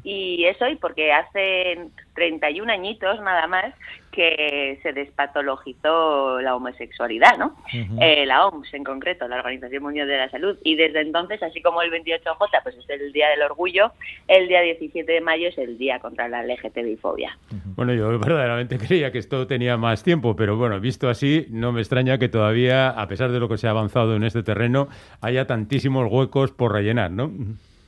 y es hoy porque hace 31 añitos nada más que se despatologizó la homosexualidad, ¿no? Eh, la OMS en concreto, la Organización Mundial de la Salud, y desde entonces, así como el 28J, pues es el Día del Orgullo, el día 17 de mayo es el Día contra la LGTBI-fobia. Bueno, yo verdaderamente creía que esto tenía más tiempo, pero bueno, visto así, no me extraña que todavía, a pesar de lo que se ha avanzado en este terreno, haya tantísimos huecos por rellenar, ¿no?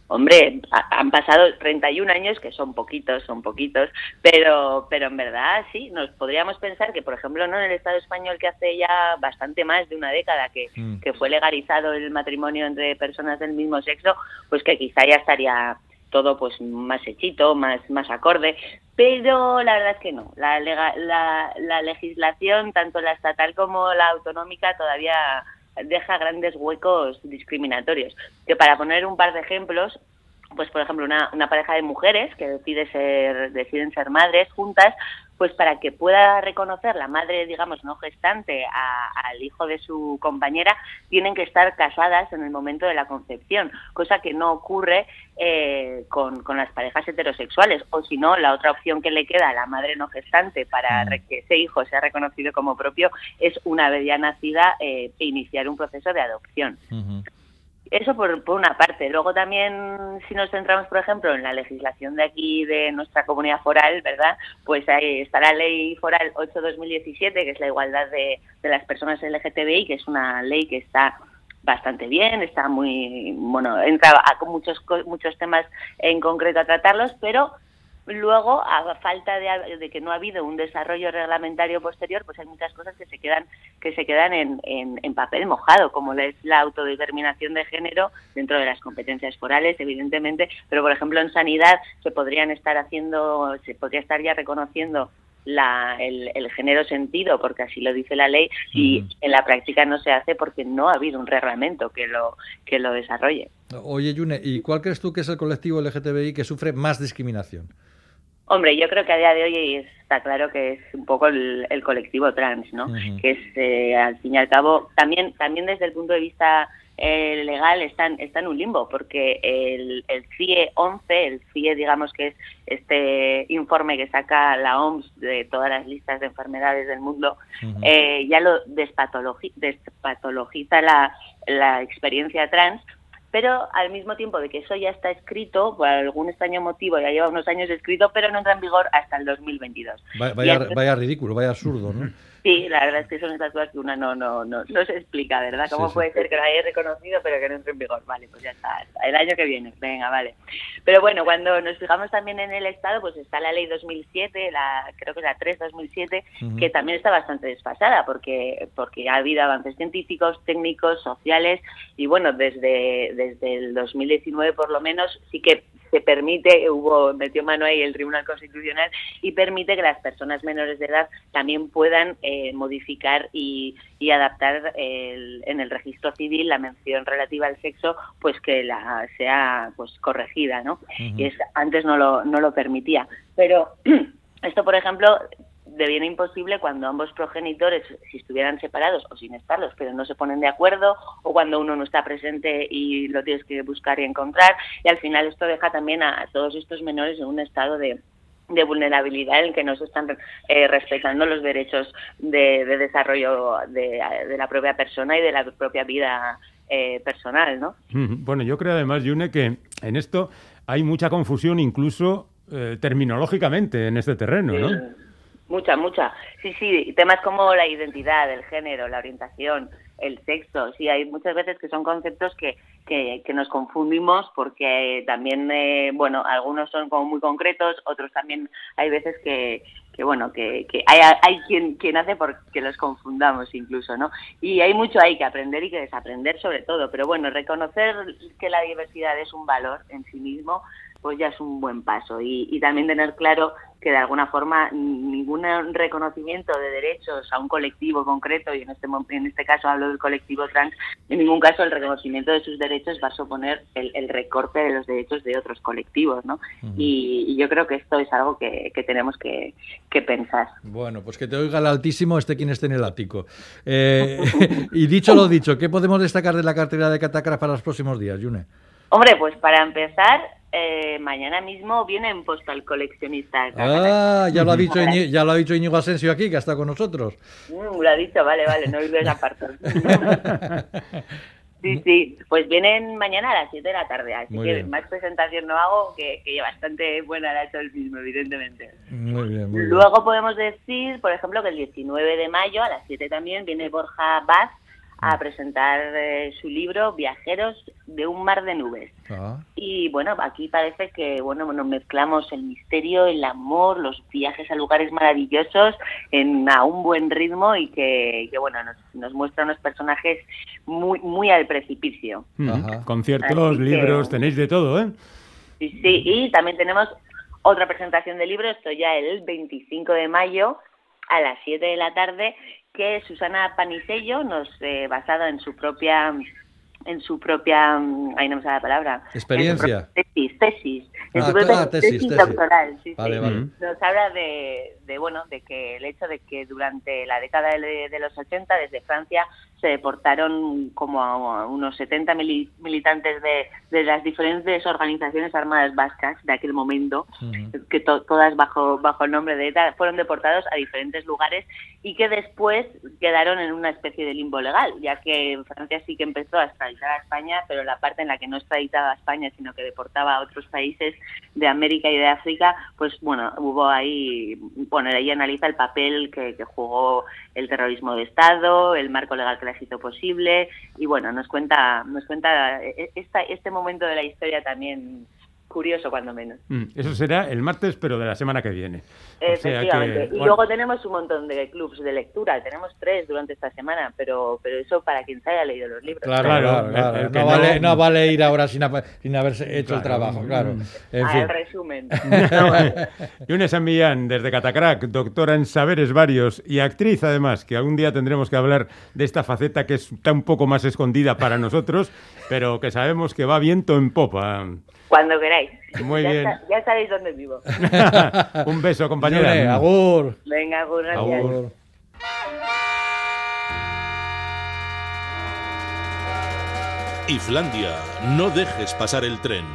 Hombre, ha- han pasado 31 años, que son poquitos, son poquitos, pero, pero en verdad sí, nos podríamos pensar que, por ejemplo, no en el Estado español, que hace ya bastante más de una década que, Mm. que fue legalizado el matrimonio entre personas del mismo sexo, pues que quizá ya estaría todo pues más hechito, más, más acorde, pero la verdad es que no. La, lega- la, la legislación, tanto la estatal como la autonómica, todavía deja grandes huecos discriminatorios. Que para poner un par de ejemplos, pues por ejemplo una, una pareja de mujeres que decide ser, deciden ser madres juntas, pues para que pueda reconocer la madre, digamos, no gestante a- al hijo de su compañera, tienen que estar casadas en el momento de la concepción, cosa que no ocurre eh, con, con las parejas heterosexuales. O si no, la otra opción que le queda a la madre no gestante para re- que ese hijo sea reconocido como propio es, una vez ya nacida, eh, iniciar un proceso de adopción. Eso por, por una parte. Luego también, si nos centramos, por ejemplo, en la legislación de aquí, de nuestra comunidad foral, ¿verdad? Pues ahí está la ley foral 8-2017, que es la igualdad de, de las personas LGTBI, que es una ley que está bastante bien, está muy, bueno, entra con muchos, muchos temas en concreto a tratarlos, pero Luego, a falta de, de, que no ha habido un desarrollo reglamentario posterior, pues hay muchas cosas que se quedan que se quedan en, en, en, papel mojado, como es la autodeterminación de género dentro de las competencias forales, evidentemente, pero por ejemplo en sanidad se podrían estar haciendo, se podría estar ya reconociendo la, el, el, género sentido, porque así lo dice la ley, y en la práctica no se hace porque no ha habido un reglamento que lo, que lo desarrolle. Oye, Yune, ¿y cuál crees tú que es el colectivo LGTBI que sufre más discriminación? Hombre, yo creo que a día de hoy está claro que es un poco el, el colectivo trans, ¿no? Uh -huh. Que es, eh, al fin y al cabo, también, también desde el punto de vista eh, legal están está en un limbo, porque el, el CIE 11, el CIE, digamos que es este informe que saca la OMS de todas las listas de enfermedades del mundo, uh -huh. eh, ya lo despatologi despatologiza la, la experiencia trans, pero al mismo tiempo de que eso ya está escrito, por algún extraño motivo ya lleva unos años escrito, pero no entra en vigor hasta el 2022. Vaya, vaya, vaya ridículo, vaya absurdo, ¿no? Sí, la verdad es que son estas cosas que una no no no, no se explica, ¿verdad? ¿Cómo sí, puede sí. ser que lo haya reconocido pero que no entre en vigor? Vale, pues ya está, el año que viene, venga, vale. Pero bueno, cuando nos fijamos también en el Estado, pues está la ley 2007, la creo que es la 3-2007, uh -huh. que también está bastante desfasada porque porque ha habido avances científicos, técnicos, sociales y bueno, desde, desde el 2019 por lo menos sí que se permite, hubo, metió mano ahí el Tribunal Constitucional y permite que las personas menores de edad también puedan eh, modificar y, y adaptar el, en el registro civil la mención relativa al sexo, pues que la sea pues corregida, ¿no? Uh -huh. Y es, antes no lo, no lo permitía. Pero esto, por ejemplo, deviene imposible cuando ambos progenitores, si estuvieran separados o sin estarlos, pero no se ponen de acuerdo, o cuando uno no está presente y lo tienes que buscar y encontrar, y al final esto deja también a, a todos estos menores en un estado de, de vulnerabilidad en que no se están eh, respetando los derechos de, de desarrollo de, de, la propia persona y de la propia vida eh, personal, ¿no? Bueno, yo creo además, Yune, que en esto hay mucha confusión incluso eh, terminológicamente en este terreno, ¿no? Mucha, mucha. Sí, sí, temas como la identidad, el género, la orientación, el sexo. Sí, hay muchas veces que son conceptos que, que, que nos confundimos porque también, eh, bueno, algunos son como muy concretos, otros también hay veces que, que bueno, que, que hay, hay quien, quien hace porque los confundamos incluso, ¿no? Y hay mucho ahí que aprender y que desaprender sobre todo, pero bueno, reconocer que la diversidad es un valor en sí mismo, pues ya es un buen paso. Y, y también tener claro que de alguna forma ningún reconocimiento de derechos a un colectivo concreto, y en este, en este caso hablo del colectivo trans, en ningún caso el reconocimiento de sus derechos va a suponer el, el recorte de los derechos de otros colectivos, ¿no? Uh -huh. y, y, yo creo que esto es algo que, que tenemos que, que, pensar. Bueno, pues que te oiga el altísimo este quien esté en el ático. Eh, y dicho lo dicho, ¿qué podemos destacar de la cartera de Catacras para los próximos días, Yune? Hombre, pues para empezar, eh, mañana mismo viene en postal coleccionista. Ah, ya lo ha dicho Iñigo, ya lo ha dicho Íñigo Asensio aquí, que está con nosotros. Mm, lo ha dicho, vale, vale, no oído esa parte. sí, sí, pues vienen mañana a las 7 de la tarde, así muy que bien. más presentación no hago, que, que bastante buena la ha hecho el mismo, evidentemente. Muy bien, muy Luego bien. podemos decir, por ejemplo, que el 19 de mayo a las 7 también viene Borja Vaz a presentar eh, su libro Viajeros de un mar de nubes. Ah. Y bueno, aquí parece que bueno, nos mezclamos el misterio, el amor, los viajes a lugares maravillosos en a un buen ritmo y que, que bueno, nos, nos, muestra unos personajes muy muy al precipicio. Ajá. Conciertos, libros, tenéis de todo, ¿eh? Sí, sí, y también tenemos otra presentación de libros, esto ya el 25 de mayo a las 7 de la tarde que Susana Panisello nos eh, basada en su propia en su propia ahí no me sale la palabra. Experiencia. tesis tesis. En ah, su propia ah, tesis, tesis, tesis, doctoral sí, vale, sí. Vale. nos habla de, de bueno de que el hecho de que durante la década de, de los 80 desde Francia se deportaron como a unos 70 mil, militantes de, de, las diferentes organizaciones armadas vascas de aquel momento, uh -huh. que to, todas bajo, bajo el nombre de ETA fueron deportados a diferentes lugares y que después quedaron en una especie de limbo legal, ya que Francia sí que empezó a extraditar a España, pero la parte en la que no extraditaba a España, sino que deportaba a otros países de América y de África, pues bueno, hubo ahí, bueno, ahí analiza el papel que, que jugó el terrorismo de Estado, el marco legal que la hizo posible y bueno, nos cuenta, nos cuenta eh, esta, este momento de la historia también curioso cuando menos. Mm, Eso será el martes, pero de la semana que viene. O sea que, Efectivamente. y bueno, luego tenemos un montón de clubs de lectura, tenemos tres durante esta semana, pero, pero eso para quien se haya leído los libros. Claro, Claro, claro, el- claro. el que no, vale, no- no vale ir ahora sin, sin haberse hecho el Claro. trabajo, claro. En Ah, fin. el resumen. Yune San Millán, desde Catacrac, doctora en saberes varios y actriz además, que algún día tendremos que hablar de esta faceta que está un poco más escondida para nosotros, pero que sabemos que va viento en popa. Cuando queráis. Muy ya, bien. sa- ya sabéis dónde vivo. un beso, compañera. Yune, agur. Venga, Gur, gracias. Agur. Islandia, no dejes pasar el tren.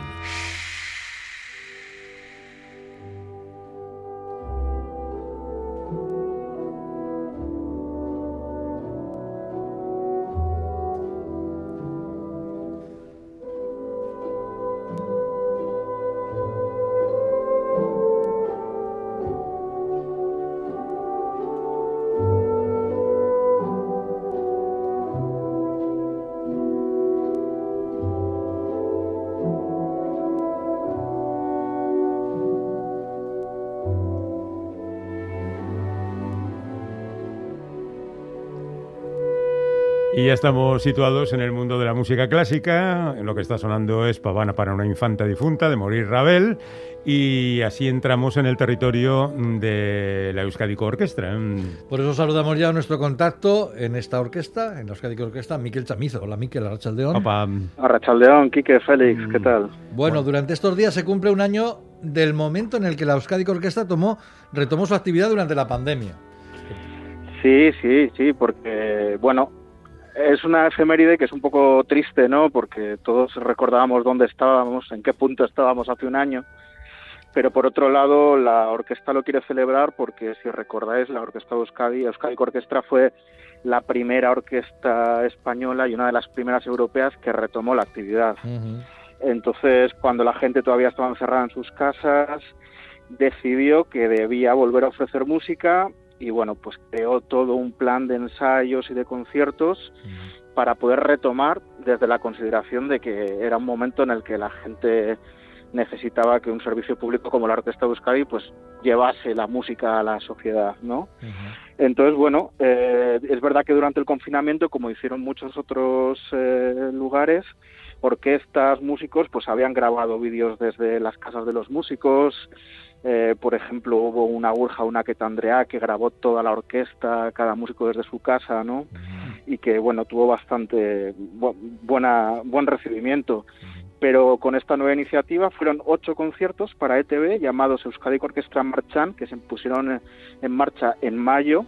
Ya estamos situados en el mundo de la música clásica. Lo que está sonando es Pavana para una infanta difunta de Maurice Ravel. Y así entramos en el territorio de la Euskadico Orquestra. Por eso saludamos ya a nuestro contacto en esta orquesta, en la Euskadi Orquesta, Miquel Chamizo. Hola, Miquel Arrachaldeón. Opa, Arrachaldeón, Quique, Félix, ¿qué tal? Bueno, durante estos días se cumple un año del momento en el que la Euskadi Orquesta tomó, retomó su actividad durante la pandemia. Sí, sí, sí, porque, bueno, es una efeméride que es un poco triste, ¿no? Porque todos recordábamos dónde estábamos, en qué punto estábamos hace un año. Pero por otro lado, la orquesta lo quiere celebrar porque, si recordáis, la orquesta de Euskadi, Euskadi Orquestra fue la primera orquesta española y una de las primeras europeas que retomó la actividad. Entonces, cuando la gente todavía estaba encerrada en sus casas, decidió que debía volver a ofrecer música y bueno, pues creó todo un plan de ensayos y de conciertos para poder retomar desde la consideración de que era un momento en el que la gente necesitaba que un servicio público como la Orquesta de Euskadi pues llevase la música a la sociedad, ¿no? Entonces, bueno, eh, es verdad que durante el confinamiento, como hicieron muchos otros eh, lugares, orquestas, músicos, pues habían grabado vídeos desde las casas de los músicos. Eh, por ejemplo, hubo una Urja, una que Andrea, que grabó toda la orquesta, cada músico desde su casa, ¿no? Y que, bueno, tuvo bastante bu- buena, buen recibimiento. Pero con esta nueva iniciativa fueron ocho conciertos para ETV llamados Euskadi Orquestra Marchán, que se pusieron en marcha en mayo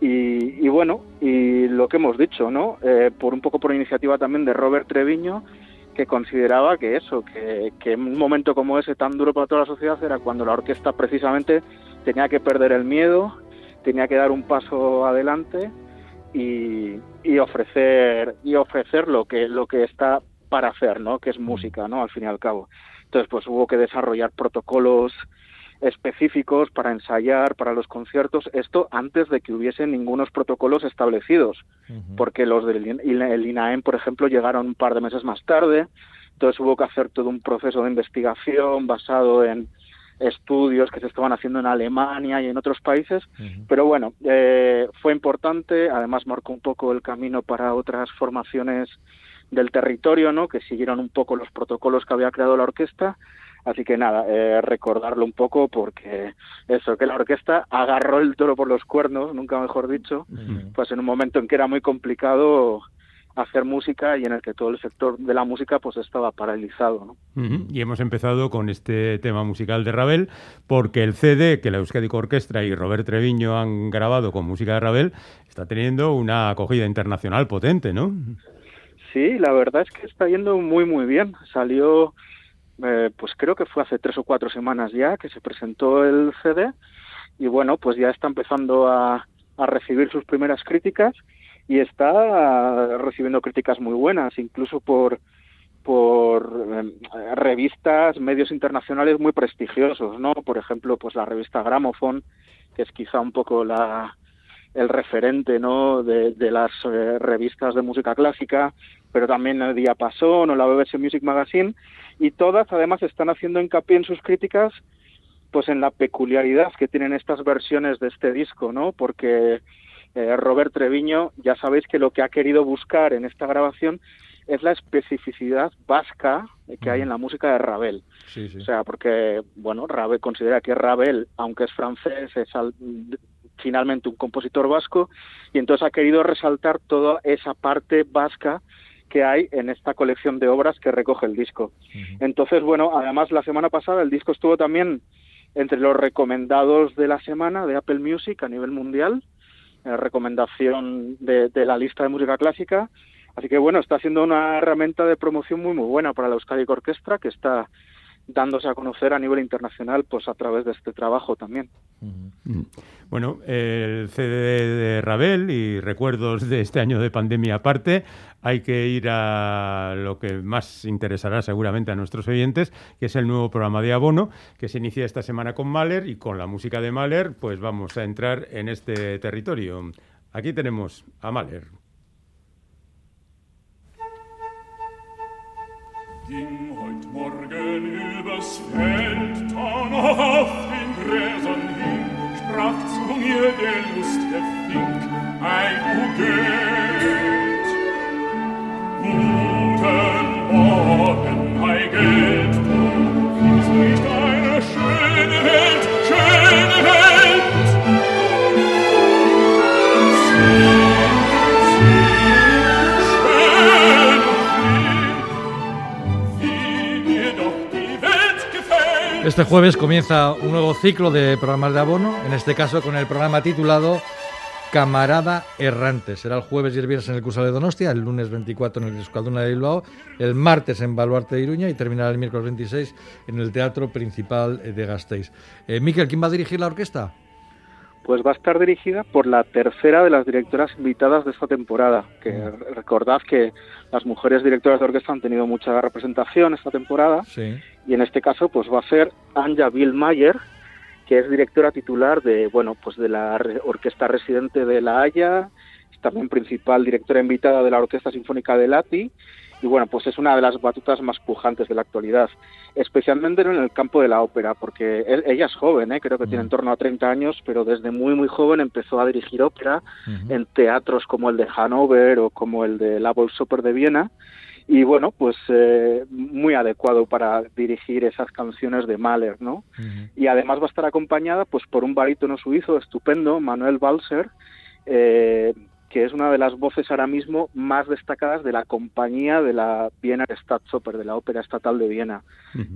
y, y bueno, y lo que hemos dicho, ¿no? Eh, por un poco por iniciativa también de Robert Treviño, que consideraba que eso, que, que en un momento como ese tan duro para toda la sociedad era cuando la orquesta precisamente tenía que perder el miedo, tenía que dar un paso adelante y, y ofrecer y ofrecer lo que lo que está para hacer, ¿no? Que es música, ¿no? Al fin y al cabo. Entonces, pues hubo que desarrollar protocolos específicos para ensayar para los conciertos, esto antes de que hubiese ningunos protocolos establecidos, porque los del IN- el INAEM, por ejemplo, llegaron un par de meses más tarde, entonces hubo que hacer todo un proceso de investigación basado en estudios que se estaban haciendo en Alemania y en otros países, pero bueno, eh, fue importante, además marcó un poco el camino para otras formaciones del territorio, ¿no? Que siguieron un poco los protocolos que había creado la orquesta. Así que nada, eh, recordarlo un poco porque eso, que la orquesta agarró el toro por los cuernos, nunca mejor dicho, pues en un momento en que era muy complicado hacer música y en el que todo el sector de la música pues estaba paralizado, ¿no? Y hemos empezado con este tema musical de Ravel, porque el CD que la Euskadico Orquestra y Robert Treviño han grabado con música de Ravel está teniendo una acogida internacional potente, ¿no? Sí, la verdad es que está yendo muy muy bien. Salió, eh, pues creo que fue hace tres o cuatro semanas ya que se presentó el CD y bueno, pues ya está empezando a, a recibir sus primeras críticas y está recibiendo críticas muy buenas, incluso por por eh, revistas, medios internacionales muy prestigiosos, ¿no? Por ejemplo, pues la revista Gramophone, que es quizá un poco la el referente ¿no? de, de las eh, revistas de música clásica, pero también el Diapason o la BBC Music Magazine, y todas además están haciendo hincapié en sus críticas pues en la peculiaridad que tienen estas versiones de este disco, ¿no? Porque eh, Robert Treviño, ya sabéis que lo que ha querido buscar en esta grabación es la especificidad vasca que hay en la música de Ravel. Sí, sí. O sea, porque, bueno, Ravel considera que Ravel, aunque es francés, es al- finalmente un compositor vasco, y entonces ha querido resaltar toda esa parte vasca que hay en esta colección de obras que recoge el disco. Entonces, bueno, además la semana pasada el disco estuvo también entre los recomendados de la semana de Apple Music a nivel mundial, eh, recomendación de, de la lista de música clásica. Así que bueno, está siendo una herramienta de promoción muy muy buena para la Euskadi Orquestra que está dándose a conocer a nivel internacional pues a través de este trabajo también. Mm. Bueno, el CD de Ravel y recuerdos de este año de pandemia aparte, hay que ir a lo que más interesará seguramente a nuestros oyentes, que es el nuevo programa de abono que se inicia esta semana con Mahler y con la música de Mahler, pues vamos a entrar en este territorio. Aquí tenemos a Mahler. es fällt Ton auf den Gräsern hin, sprach zu mir der lustige Fink, ein Gugelt. Guten Morgen, Heigelt, du findest mich da Este jueves comienza un nuevo ciclo de programas de abono, en este caso con el programa titulado Camarada Errante. Será el jueves y el viernes en el Cursal de Donostia, el lunes 24 en el Euskalduna de Bilbao, el martes en Baluarte de Iruña y terminará el miércoles 26 en el Teatro Principal de Gasteiz. Eh, Miquel, ¿quién va a dirigir la orquesta? Pues va a estar dirigida por la tercera de las directoras invitadas de esta temporada, que recordad que las mujeres directoras de orquesta han tenido mucha representación esta temporada Sí. Y en este caso pues va a ser Anja Billmayer, que es directora titular de bueno pues de la orquesta residente de La Haya, es también principal directora invitada de la Orquesta Sinfónica de Lati y bueno pues es una de las batutas más pujantes de la actualidad, especialmente en el campo de la ópera, porque él- ella es joven, ¿eh? creo que tiene en torno a 30 años, pero desde muy muy joven empezó a dirigir ópera en teatros como el de Hannover o como el de la Volksoper de Viena y bueno, pues eh, muy adecuado para dirigir esas canciones de Mahler, ¿no? Y además va a estar acompañada pues por un barítono suizo estupendo, Manuel Balser, eh, que es una de las voces ahora mismo más destacadas de la compañía de la Wiener Staatsoper, de la Ópera Estatal de Viena.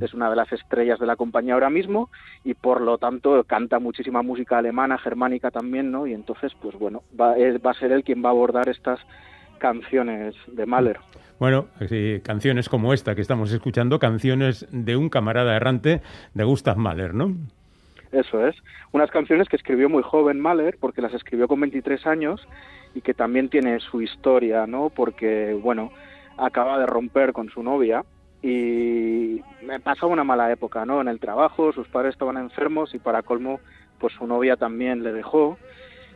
Es una de las estrellas de la compañía ahora mismo y por lo tanto canta muchísima música alemana, germánica también, ¿no? Y entonces, pues bueno, va, es- va a ser él quien va a abordar estas canciones de Mahler. Bueno, sí, canciones como esta que estamos escuchando, canciones de un camarada errante de Gustav Mahler, ¿no? Eso es. Unas canciones que escribió muy joven Mahler, porque las escribió con 23 años y que también tiene su historia, ¿no? Porque, bueno, acaba de romper con su novia y me pasaba una mala época, ¿no? En el trabajo, sus padres estaban enfermos y para colmo, pues su novia también le dejó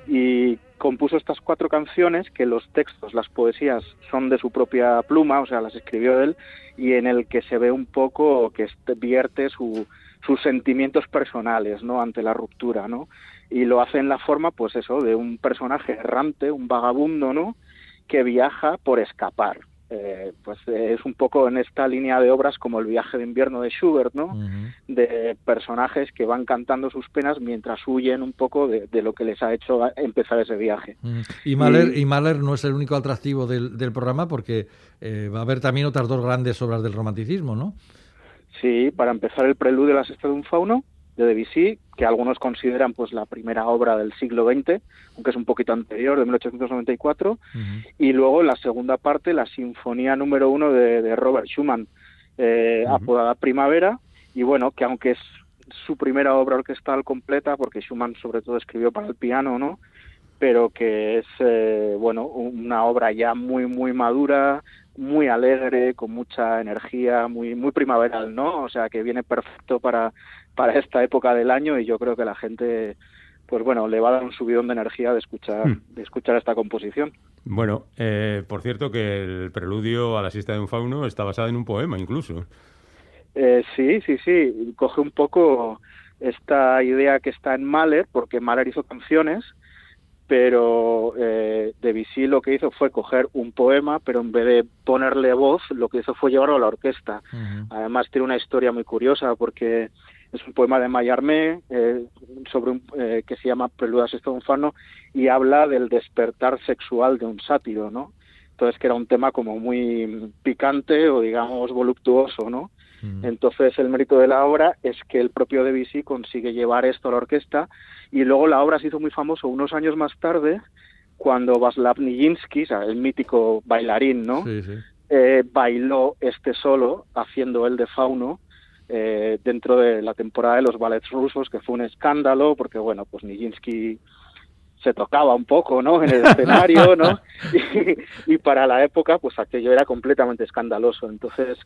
y compuso estas cuatro canciones que los textos, las poesías son de su propia pluma, o sea, las escribió él y en el que se ve un poco que vierte su, sus sentimientos personales, ¿no? Ante la ruptura, ¿no? Y lo hace en la forma, pues eso, de un personaje errante, un vagabundo, ¿no? Que viaja por escapar. Eh, pues eh, es un poco en esta línea de obras como el viaje de invierno de Schubert, ¿no? De personajes que van cantando sus penas mientras huyen un poco de, de lo que les ha hecho empezar ese viaje. Y Mahler, y Mahler no es el único atractivo del, del programa porque eh, va a haber también otras dos grandes obras del romanticismo, ¿no? Sí, para empezar el preludio de la sexta de un fauno de Debussy, que algunos consideran pues la primera obra del siglo XX, aunque es un poquito anterior, de 1894, y luego la segunda parte, la sinfonía número uno de, de Robert Schumann, eh, apodada Primavera, y bueno, que aunque es su primera obra orquestal completa, porque Schumann sobre todo escribió para el piano, ¿no? pero que es eh, bueno una obra ya muy muy madura muy alegre con mucha energía muy muy primaveral no o sea que viene perfecto para para esta época del año y yo creo que la gente pues bueno, le va a dar un subidón de energía de escuchar, Hmm. de escuchar esta composición. Bueno, eh, por cierto que el preludio a la siesta de un fauno está basado en un poema incluso. Eh, sí, sí, sí, coge un poco esta idea que está en Mahler, porque Mahler hizo canciones, pero eh, Debussy lo que hizo fue coger un poema, pero en vez de ponerle voz, lo que hizo fue llevarlo a la orquesta. Además tiene una historia muy curiosa porque es un poema de Mallarmé eh, sobre un, eh, que se llama Preludio a la Sexta de un Fauno y habla del despertar sexual de un sátiro, ¿no? Entonces que era un tema como muy picante o digamos voluptuoso, ¿no? Entonces el mérito de la obra es que el propio Debussy consigue llevar esto a la orquesta y luego la obra se hizo muy famoso unos años más tarde cuando Václav Nijinsky, el mítico bailarín, ¿no? Sí, sí. eh, bailó este solo haciendo el de Fauno eh, dentro de la temporada de los ballets rusos, que fue un escándalo, porque bueno, pues Nijinsky se tocaba un poco, ¿no? En el escenario, ¿no? Y, y para la época, pues aquello era completamente escandaloso. Entonces,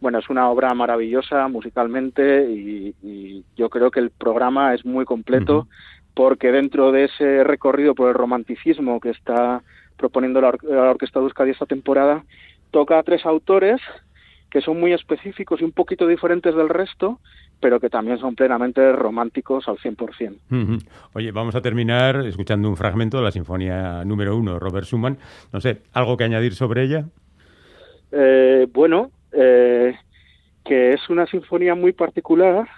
bueno, es una obra maravillosa musicalmente y, y yo creo que el programa es muy completo porque dentro de ese recorrido por el romanticismo que está proponiendo la, or- la Orquesta de Euskadi esta temporada, toca a tres autores que son muy específicos y un poquito diferentes del resto, pero que también son plenamente románticos al 100%. Ujú. Oye, vamos a terminar escuchando un fragmento de la Sinfonía número uno, Robert Schumann. No sé, ¿algo que añadir sobre ella? Eh, bueno, eh, que es una sinfonía muy particular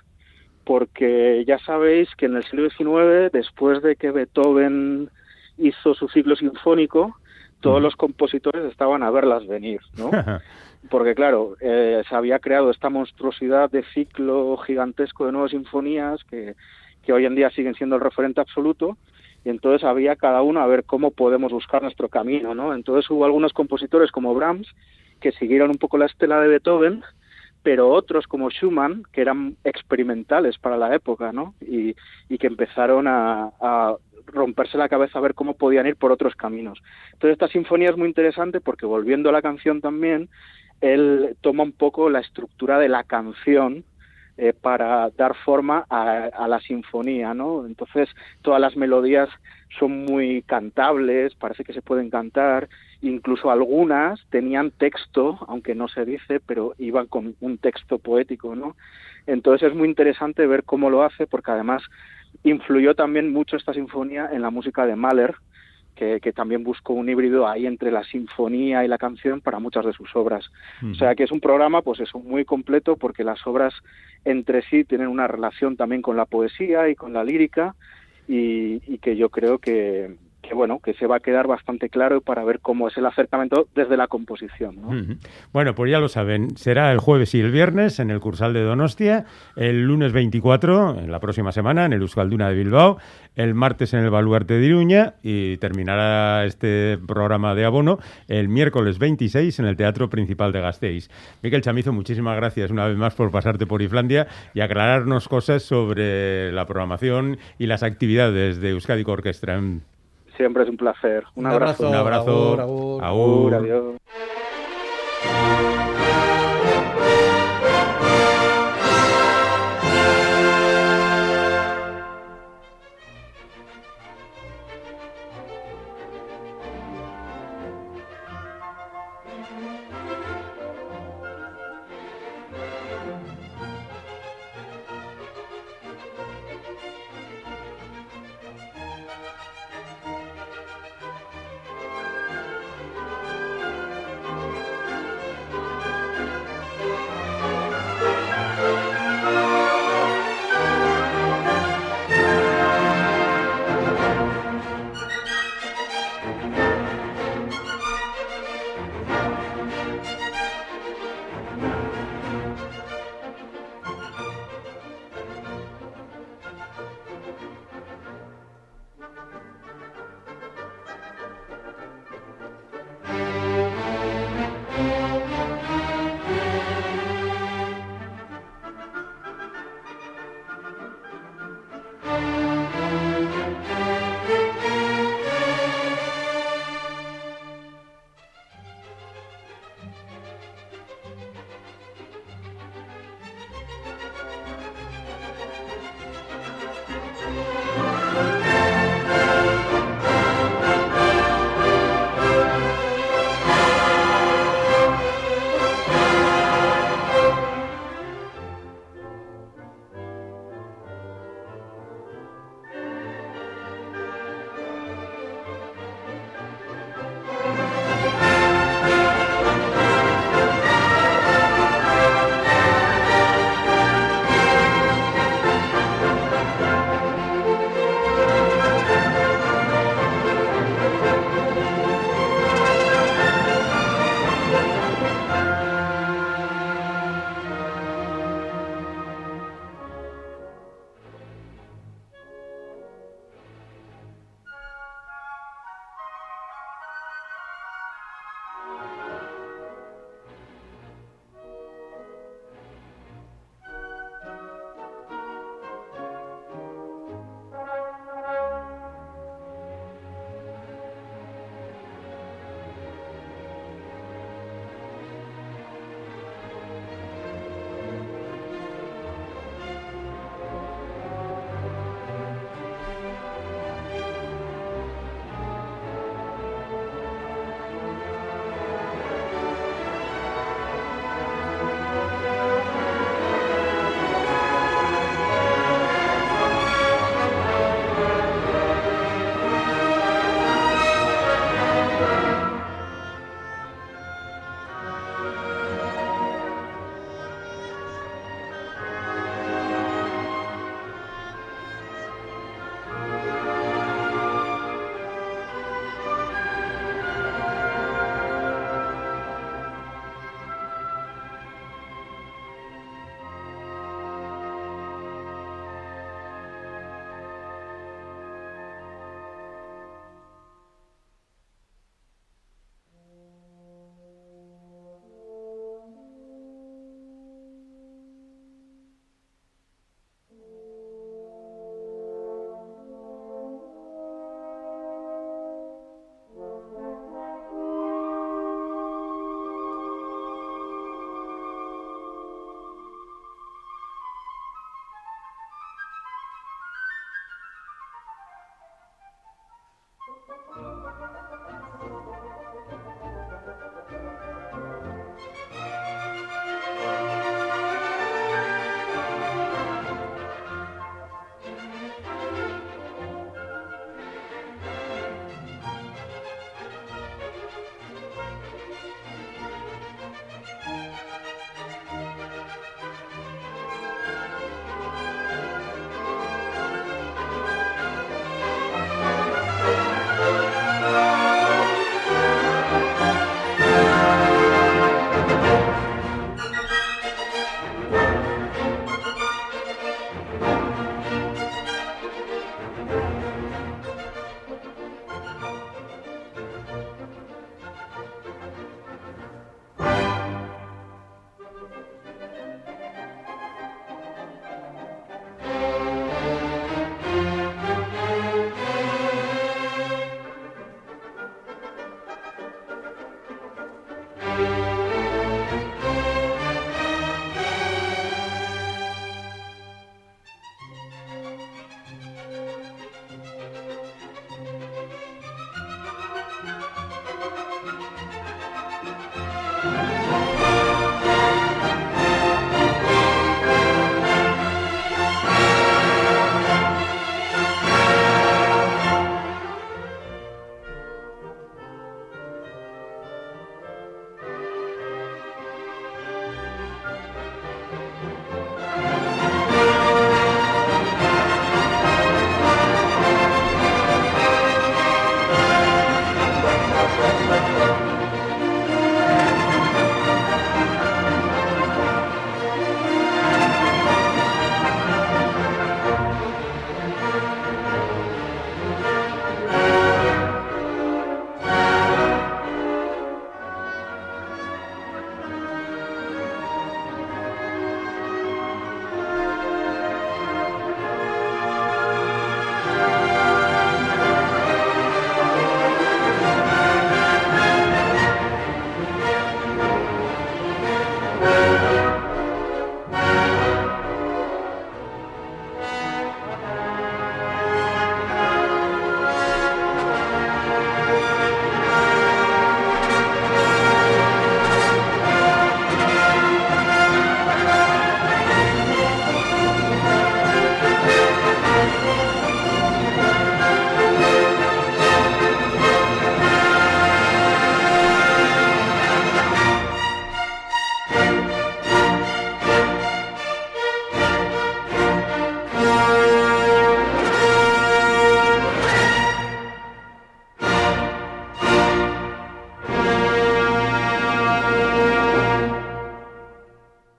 porque ya sabéis que en el siglo XIX, después de que Beethoven hizo su ciclo sinfónico, todos los compositores estaban a verlas venir, ¿no? Porque claro, eh, se había creado esta monstruosidad de ciclo gigantesco de nuevas sinfonías que, que hoy en día siguen siendo el referente absoluto y entonces había cada uno a ver cómo podemos buscar nuestro camino, ¿no? Entonces hubo algunos compositores como Brahms que siguieron un poco la estela de Beethoven, pero otros como Schumann que eran experimentales para la época, ¿no? Y, y que empezaron a, a romperse la cabeza a ver cómo podían ir por otros caminos. Entonces esta sinfonía es muy interesante porque volviendo a la canción también, él toma un poco la estructura de la canción eh, para dar forma a, a la sinfonía, ¿no? Entonces todas las melodías son muy cantables, parece que se pueden cantar, incluso algunas tenían texto, aunque no se dice, pero iban con un texto poético, ¿no? Entonces es muy interesante ver cómo lo hace, porque además influyó también mucho esta sinfonía en la música de Mahler, que, que también buscó un híbrido ahí entre la sinfonía y la canción para muchas de sus obras. O sea que es un programa, pues eso, muy completo, porque las obras entre sí tienen una relación también con la poesía y con la lírica, y, y que yo creo que, que bueno, que se va a quedar bastante claro para ver cómo es el acercamiento desde la composición. Bueno, pues ya lo saben, será el jueves y el viernes en el Cursal de Donostia, el lunes 24, en la próxima semana, en el Euskalduna de Bilbao, el martes en el Baluarte de Iruña y terminará este programa de abono el miércoles 26 en el Teatro Principal de Gasteiz. Miquel Chamizo, muchísimas gracias una vez más por pasarte por Islandia y aclararnos cosas sobre la programación y las actividades de Euskadi Orquestra. Siempre es un placer. Un, Un abrazo. abrazo. Un abrazo. Agur, agur. Agur. Adiós.